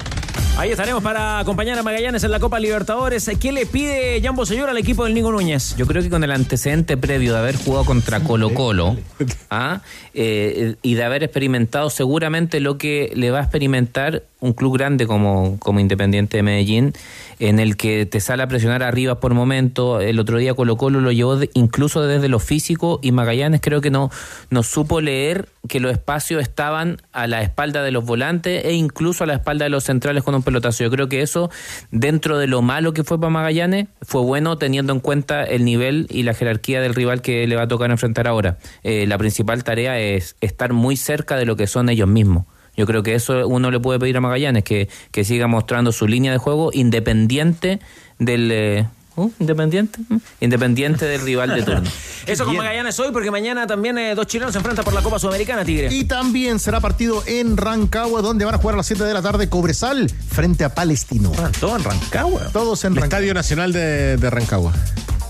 Ahí estaremos para acompañar a Magallanes en la Copa Libertadores. ¿Qué le pide Jan Bosellur al equipo del Nico Núñez? Yo creo que con el antecedente previo de haber jugado contra Colo Colo ¿ah? eh, y de haber experimentado seguramente lo que le va a experimentar un club grande como, como Independiente de Medellín, en el que te sale a presionar arriba por momento. El otro día Colo Colo lo llevó incluso desde lo físico y Magallanes creo que no, no supo leer que los espacios estaban a la espalda de los volantes e incluso a la espalda de los centrales con un pelotazo. Yo creo que eso, dentro de lo malo que fue para Magallanes, fue bueno teniendo en cuenta el nivel y la jerarquía del rival que le va a tocar enfrentar ahora. Eh, la principal tarea es estar muy cerca de lo que son ellos mismos. Yo creo que eso uno le puede pedir a Magallanes, que, que siga mostrando su línea de juego independiente del... Eh, uh, independiente, uh, independiente del rival de turno. Eso con Magallanes hoy, porque mañana también eh, dos chilenos se enfrentan por la Copa Sudamericana, Tigre. Y también será partido en Rancagua, donde van a jugar a las 7 de la tarde Cobresal frente a Palestino. Ah, todo en Rancagua. Todos en El Rancagua. Estadio Nacional de, de Rancagua.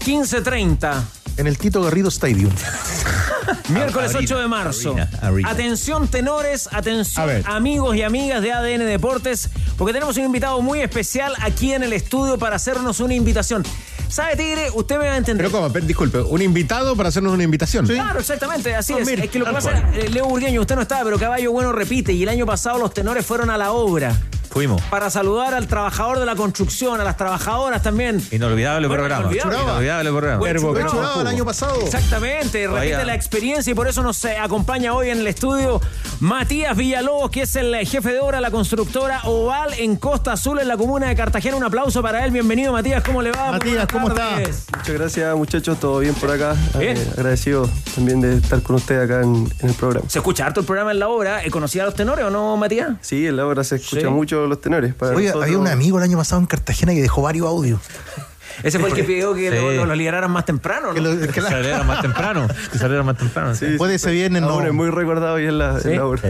15.30. En el Tito Garrido Stadium. Miércoles Arena, 8 de marzo. arena, arena. Atención tenores, atención amigos y amigas de ADN Deportes, porque tenemos un invitado muy especial aquí en el estudio para hacernos una invitación. ¿Sabe, Tigre? Usted me va a entender. Pero ¿cómo? Pero, disculpe, un invitado para hacernos una invitación. Claro, exactamente, así Ah, es. mire, es que lo que pasa es, eh, Leo Burgueño, usted no estaba, pero Caballo Bueno repite, y el año pasado los tenores fueron a la obra Fuimos. para saludar al trabajador de la construcción, a las trabajadoras también. Inolvidable Bueno, programa. inolvidable. Inolvidable programa. El año pasado. Exactamente, repite la experiencia y por eso nos eh, acompaña hoy en el estudio Matías Villalobos, que es el eh, jefe de obra de la constructora Oval en Costa Azul, en la comuna de Cartagena. Un aplauso para él. Bienvenido, Matías. ¿Cómo le va? Matías, ¿cómo está? Muchas gracias muchachos, todo bien por acá. Bien. Eh, agradecido también de estar con usted acá en, en el programa. ¿Se escucha harto el programa en la obra? ¿Eh, ¿Conocía a los tenores o no, Matías? Sí, en la obra se escucha Sí. mucho los tenores. Para Oye, nosotros- había un amigo el año pasado en Cartagena que dejó varios audios. Ese fue el que pidió que Sí. lo, lo- lo liberaran más temprano, ¿no? Que lo- que Que la- saliera más temprano. Que saliera más temprano. Sí, Después de ese viernes no. es muy recordado y en la, Sí. en la obra.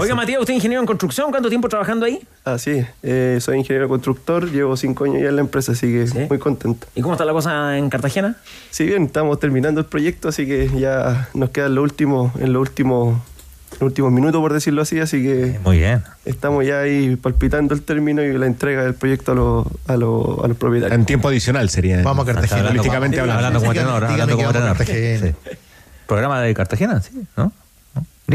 Oiga, Matías, usted es ingeniero en construcción. ¿Cuánto tiempo trabajando ahí? Ah, sí, eh, soy ingeniero constructor, llevo cinco años ya en la empresa, así que Sí. muy contento. ¿Y cómo está la cosa en Cartagena? Sí, bien, estamos terminando el proyecto, así que ya nos quedan lo último, en los últimos, los últimos minutos, por decirlo así, así que Muy bien. estamos ya ahí palpitando el término y la entrega del proyecto a los, a los, a los propietarios. En tiempo adicional sería. Vamos a Cartagena. Hablando, Políticamente hablando. hablando como tenor. Hablando como tenor. Sí. Programa de Cartagena, sí, ¿no?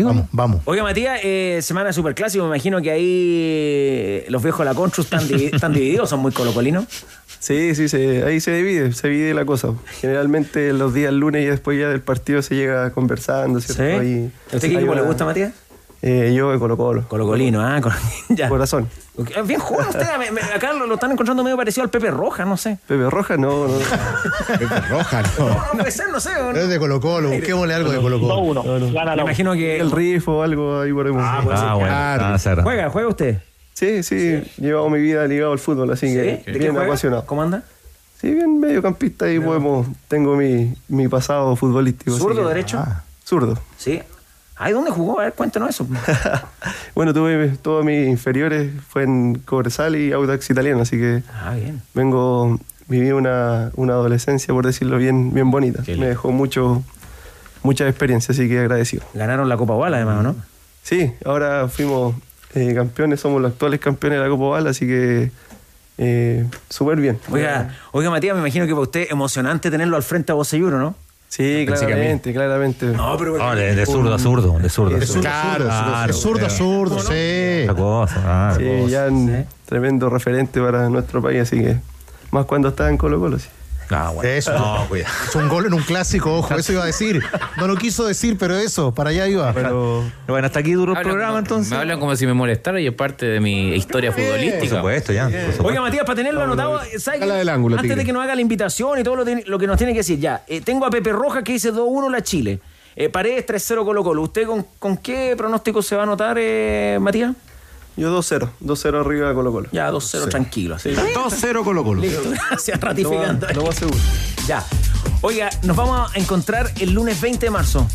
Vamos, vamos. Oiga, Matías, eh, semana superclásico. Me imagino que ahí eh, los viejos de la Constru están, divi- están divididos, son muy colocolinos. Sí, sí, se- ahí se divide, se divide la cosa. Generalmente los días lunes y después ya del partido se llega conversando, ¿cierto? ¿Sí? Ahí- ¿A usted qué equipo le gusta, Matías? Eh, yo de Colo Colo. Colocolino, ¿ah? Col- ya. Corazón. Ok, Bien jugado usted. me- me- acá lo, lo están encontrando medio parecido al Pepe Roja, no sé. Pepe Roja, no, no. Roja, no. No, no puede ser, no sé. ¿o no? Es de Colo Colo, busquémosle algo de Colo Colo. Me imagino que... El riff o algo ahí por ahí. Ah, pues sí. Ah, bueno. Claro. Ah, cerra. ¿Juega? ¿Juega usted? Sí, sí, llevado mi vida ligado al fútbol, así que ¿De qué bien juega? apasionado. ¿Cómo anda? Sí, bien mediocampista y podemos, tengo mi, mi pasado futbolístico. ¿Zurdo derecho? Ah. Zurdo. Sí. Ay, ¿dónde jugó? A ver, cuéntanos eso. Bueno, tuve todos mis inferiores, fue en Cobresal y Audax Italiano, así que Ah, bien. vengo, viví una, una adolescencia, por decirlo bien, bien bonita. Me dejó mucho, mucha experiencia, así que agradecido. Ganaron la Copa Bala, además, ¿no? Sí, ahora fuimos eh, campeones, somos los actuales campeones de la Copa Oval, así que eh, súper bien. Oiga, oiga, Matías, me imagino que para usted emocionante tenerlo al frente a Bocelluro, ¿no? Sí, Pensé claramente, claramente. No, pero... No, de, de zurdo a zurdo, de zurdo. Es zurdo, Claro, zurdo, es zurdo, a zurdo, sí. Otra cosa, ah, Sí, cosa. ya un tremendo referente para nuestro país, así que más cuando estaba en Colo Colo, sí. Ah, bueno. Eso. No, cuidado. Es un gol en un clásico, ojo, eso iba a decir. No lo quiso decir, pero eso, para allá iba. Pero Bueno, hasta aquí duró el Hablan programa como- entonces. Me hablan como si me molestara y es parte de mi historia Por futbolística. supuesto, ya. por supuesto. Oiga, Matías, para tenerlo anotado, Antes Tigre. de que nos haga la invitación y todo lo, tiene- lo que nos tiene que decir, ya. eh, tengo a Pepe Roja que dice 2-1 la Chile. Eh, Paredes 3-0 Colo Colo. ¿Usted con, con qué pronóstico se va a anotar, eh, Matías? Yo 2-0, 2-0 arriba de Colo Colo. Ya, 2-0 tranquilo. Así. 2-0 Colo Colo. Listo, gracias, Lo ratificando. más, lo más seguro. Ya. Oiga, nos vamos a encontrar el lunes 20 de marzo.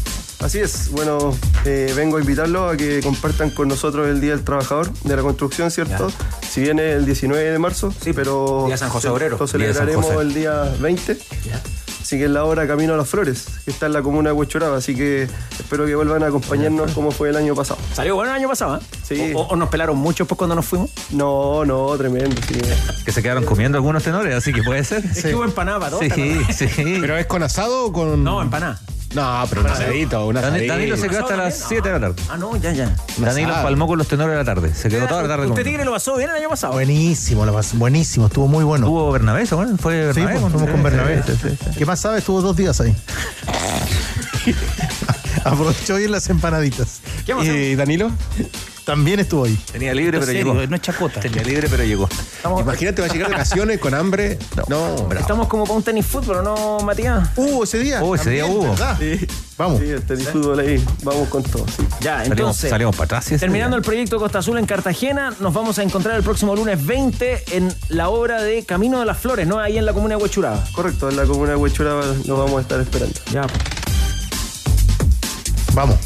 Así es, bueno, eh, vengo a invitarlos a que compartan con nosotros el Día del Trabajador de la Construcción, ¿cierto? Si viene el 19 de marzo, sí, pero Día San José Obrero. lo celebraremos el día 20. Sigue la obra Camino a las Flores, que está en la comuna de Huechuraba, así que espero que vuelvan a acompañarnos como fue el año pasado. Salió bueno el año pasado, ¿eh? Sí. O, o nos pelaron mucho pues cuando nos fuimos. No, no, tremendo, sí. Que se quedaron comiendo algunos tenores, así que puede ser. Es que hubo empanada para todos. Sí, sí. ¿Pero es con asado o con.? No, empanada. No, pero un asadito, un asadito. Danilo se quedó hasta las 7 de la tarde. Ah, no, ya, ya. Danilo palmó con los tenores de la tarde. Se quedó toda la tarde ¿Usted. Tigre lo pasó bien el año pasado? Buenísimo, lo pasó- buenísimo, estuvo muy bueno. ¿Tuvo Bernabé? ¿Fue Sí, Bernabé? pues, fuimos con Bernabé. Sí, sí, sí. ¿Qué más sabes? Estuvo dos días ahí. Aprovechó bien las empanaditas. ¿Qué más? ¿Y Danilo? También estuvo ahí. Tenía libre, pero serio, llegó. no es chacota. Tenía libre, pero llegó. Imagínate, va a llegar de vacaciones con hambre. No, Estamos como para un tenis fútbol, ¿no, Matías? Hubo ese día. Oh, ese día hubo. ¿verdad? Vamos. Sí, el tenis fútbol ahí, vamos con todo, sí. Ya, Salimos, entonces. salimos para atrás. sí, ese Terminando día. el proyecto Costa Azul en Cartagena, nos vamos a encontrar el próximo lunes 20 en la obra de Camino de las Flores, ¿no? Ahí en la comuna de Huechuraba. Correcto, en la comuna de Huechuraba nos vamos a estar esperando. Ya. Vamos.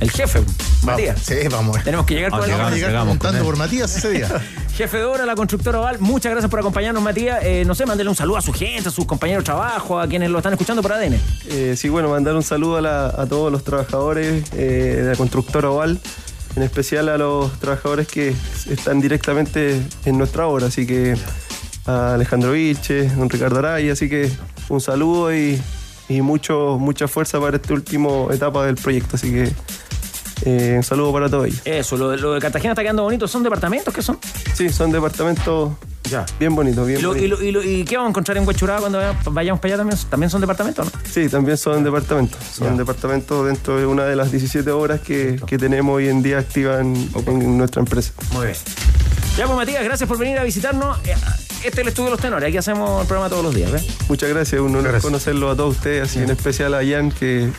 El jefe, Matías. Sí, vamos. Tenemos que llegar con el Vamos a llegar preguntando por Matías ese día. jefe de obra, la constructora Oval. Muchas gracias por acompañarnos, Matías. Eh, no sé, mándele un saludo a su gente, a sus compañeros de trabajo, a quienes lo están escuchando por ADN. Eh, sí, bueno, mandar un saludo a, la- a todos los trabajadores eh, de la constructora Oval, en especial a los trabajadores que están directamente en nuestra obra, así que a Alejandro Vilche, don Ricardo Araya, así que un saludo y, y mucho, mucha fuerza para esta última etapa del proyecto, así que eh, un saludo para todos ellos. Eso, lo, de- lo de Cartagena está quedando bonito. ¿Son departamentos? ¿Qué son? Sí, son departamentos bien bonitos, bien ¿Y, lo- bonitos. y lo- y lo- y qué vamos a encontrar en Huechuraba cuando vaya- vayamos para allá también? ¿También son departamentos, no? Sí, también son departamentos. Son departamentos dentro de una de las 17 obras que, que tenemos hoy en día activas en, en nuestra empresa. Muy bien. Ya, pues Matías, gracias por venir a visitarnos. Eh, Este es el estudio de los tenores. Aquí hacemos el programa todos los días, ¿ves? Muchas gracias, un honor conocerlo a todos ustedes, así en especial a Jan, que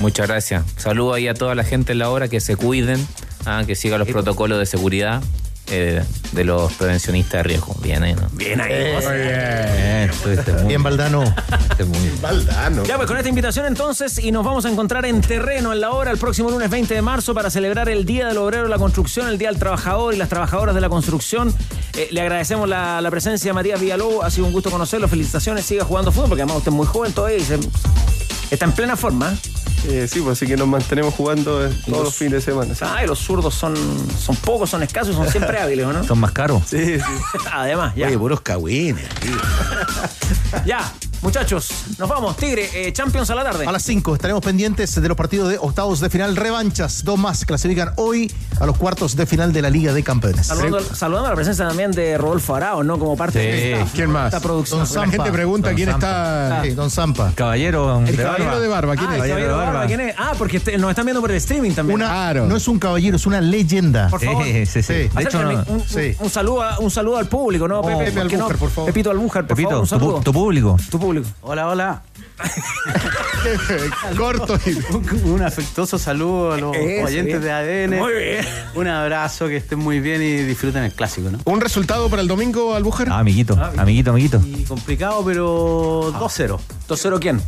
Muchas gracias. Saludo ahí a toda la gente en la hora que se cuiden, ah, que sigan los protocolos de seguridad eh, de los prevencionistas de riesgo. Bien, ¿eh? ¿no? Bien ahí. Bien, muy Bien, Valdano. estuviste muy bien. Valdano. Ya, pues con esta invitación entonces, y nos vamos a encontrar en terreno en la hora el próximo lunes 20 de marzo para celebrar el Día del Obrero de la Construcción, el Día del Trabajador y las Trabajadoras de la Construcción. Eh, le agradecemos la, la presencia de Matías Villalobos, ha sido un gusto conocerlo, felicitaciones, siga jugando fútbol, porque además usted es muy joven todavía y se- está en plena forma. ¿eh? sí, pues así que nos mantenemos jugando eh, todos los, fines de semana. sí. Ah, y los zurdos son, son pocos, son escasos y son siempre hábiles, ¿o no? Son más caros. Sí, sí. Además, ya. Oye, puros cagüines, tío. Ya, muchachos, nos vamos. Tigre, eh, Champions a la tarde. A las 5 estaremos pendientes de los partidos de octavos de final, revanchas. Dos más clasifican hoy a los cuartos de final de la Liga de Campeones. Saludando, saludando a la presencia también de Rodolfo Arao, ¿no? Como parte Sí. de esta, ¿Quién más? esta producción. Don La gente pregunta Don quién Zampa. está. Sí, Don Zampa. Caballero de Caballero barba. de barba, ¿quién Ah, es? el caballero de barba, ¿quién es? Ah, porque este- nos están viendo por el streaming también. Una, Claro. No es un caballero, es una leyenda. Por favor. Sí, sí, sí. De hecho, no- un, un- sí. un saludo a, un saludo al público, ¿no, Pepe? Pepe ¿Por qué no? Albújar, por favor. Pepito Albújar, por Pepito, favor, un tu público. Tu público. Hola, hola. Corto y. Un, un afectuoso saludo a los Eso, oyentes bien. de ADN. Muy bien. Un abrazo, que estén muy bien y disfruten el clásico, ¿no? ¿Un resultado para el domingo, Albújar? Ah, amiguito, amiguito, amiguito. Y complicado, pero 2-0. 2-0 quién?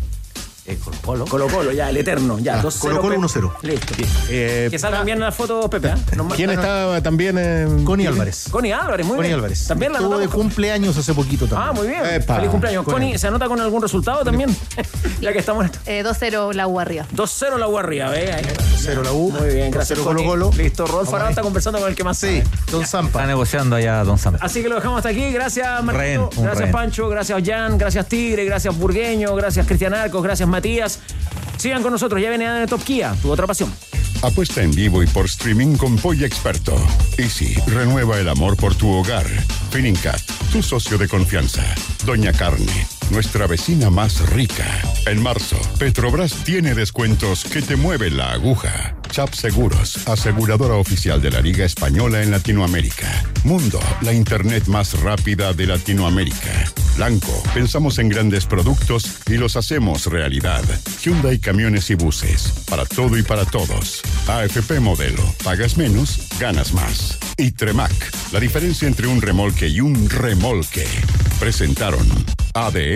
Eh, Colo Colo. Colo Colo, ya, el eterno. Ya, 2-0. Colo Colo Pepe. 1-0. Listo. Eh, Que salgan bien las fotos, Pepe. ¿eh? Nos ¿Quién mandan- está también? eh, Connie. Álvarez. Connie Álvarez, muy Connie bien. Álvarez. También la Estuvo de cumpleaños hace poquito también. Ah, muy bien. Epa. Feliz cumpleaños. Connie. Connie, ¿se anota con algún resultado también? ya que estamos en esto. Eh, 2-0 la U arriba. 2-0 la U arriba, ¿ve? Ahí. 0 la U. Muy bien, gracias. 0 Colo. Colo. Listo, Arao ahí. está conversando con el que más Sí, sabe. Don Está Zampa. negociando allá Don Zampa. Así que lo dejamos hasta aquí. Gracias, un Gracias. Pancho. Gracias, Jan. Gracias, Tigre. Gracias, Burgueño. Gracias, Cristian Arcos. Gracias, Matías. Sigan con nosotros. Ya viene ADN Top tu otra pasión. Apuesta en vivo y por streaming con Polla Experto. Easy, renueva el amor por tu hogar. Finincat, tu socio de confianza. Doña Carne, nuestra vecina más rica. En marzo, Petrobras tiene descuentos que te mueven la aguja. Chap Seguros, aseguradora oficial de la Liga Española en Latinoamérica. Mundo, la internet más rápida de Latinoamérica. Blanco, pensamos en grandes productos y los hacemos realidad. Hyundai Camiones y Buses, para todo y para todos. AFP Modelo, pagas menos, ganas más. Y Tremac, la diferencia entre un remolque y un remolque. Presentaron ADN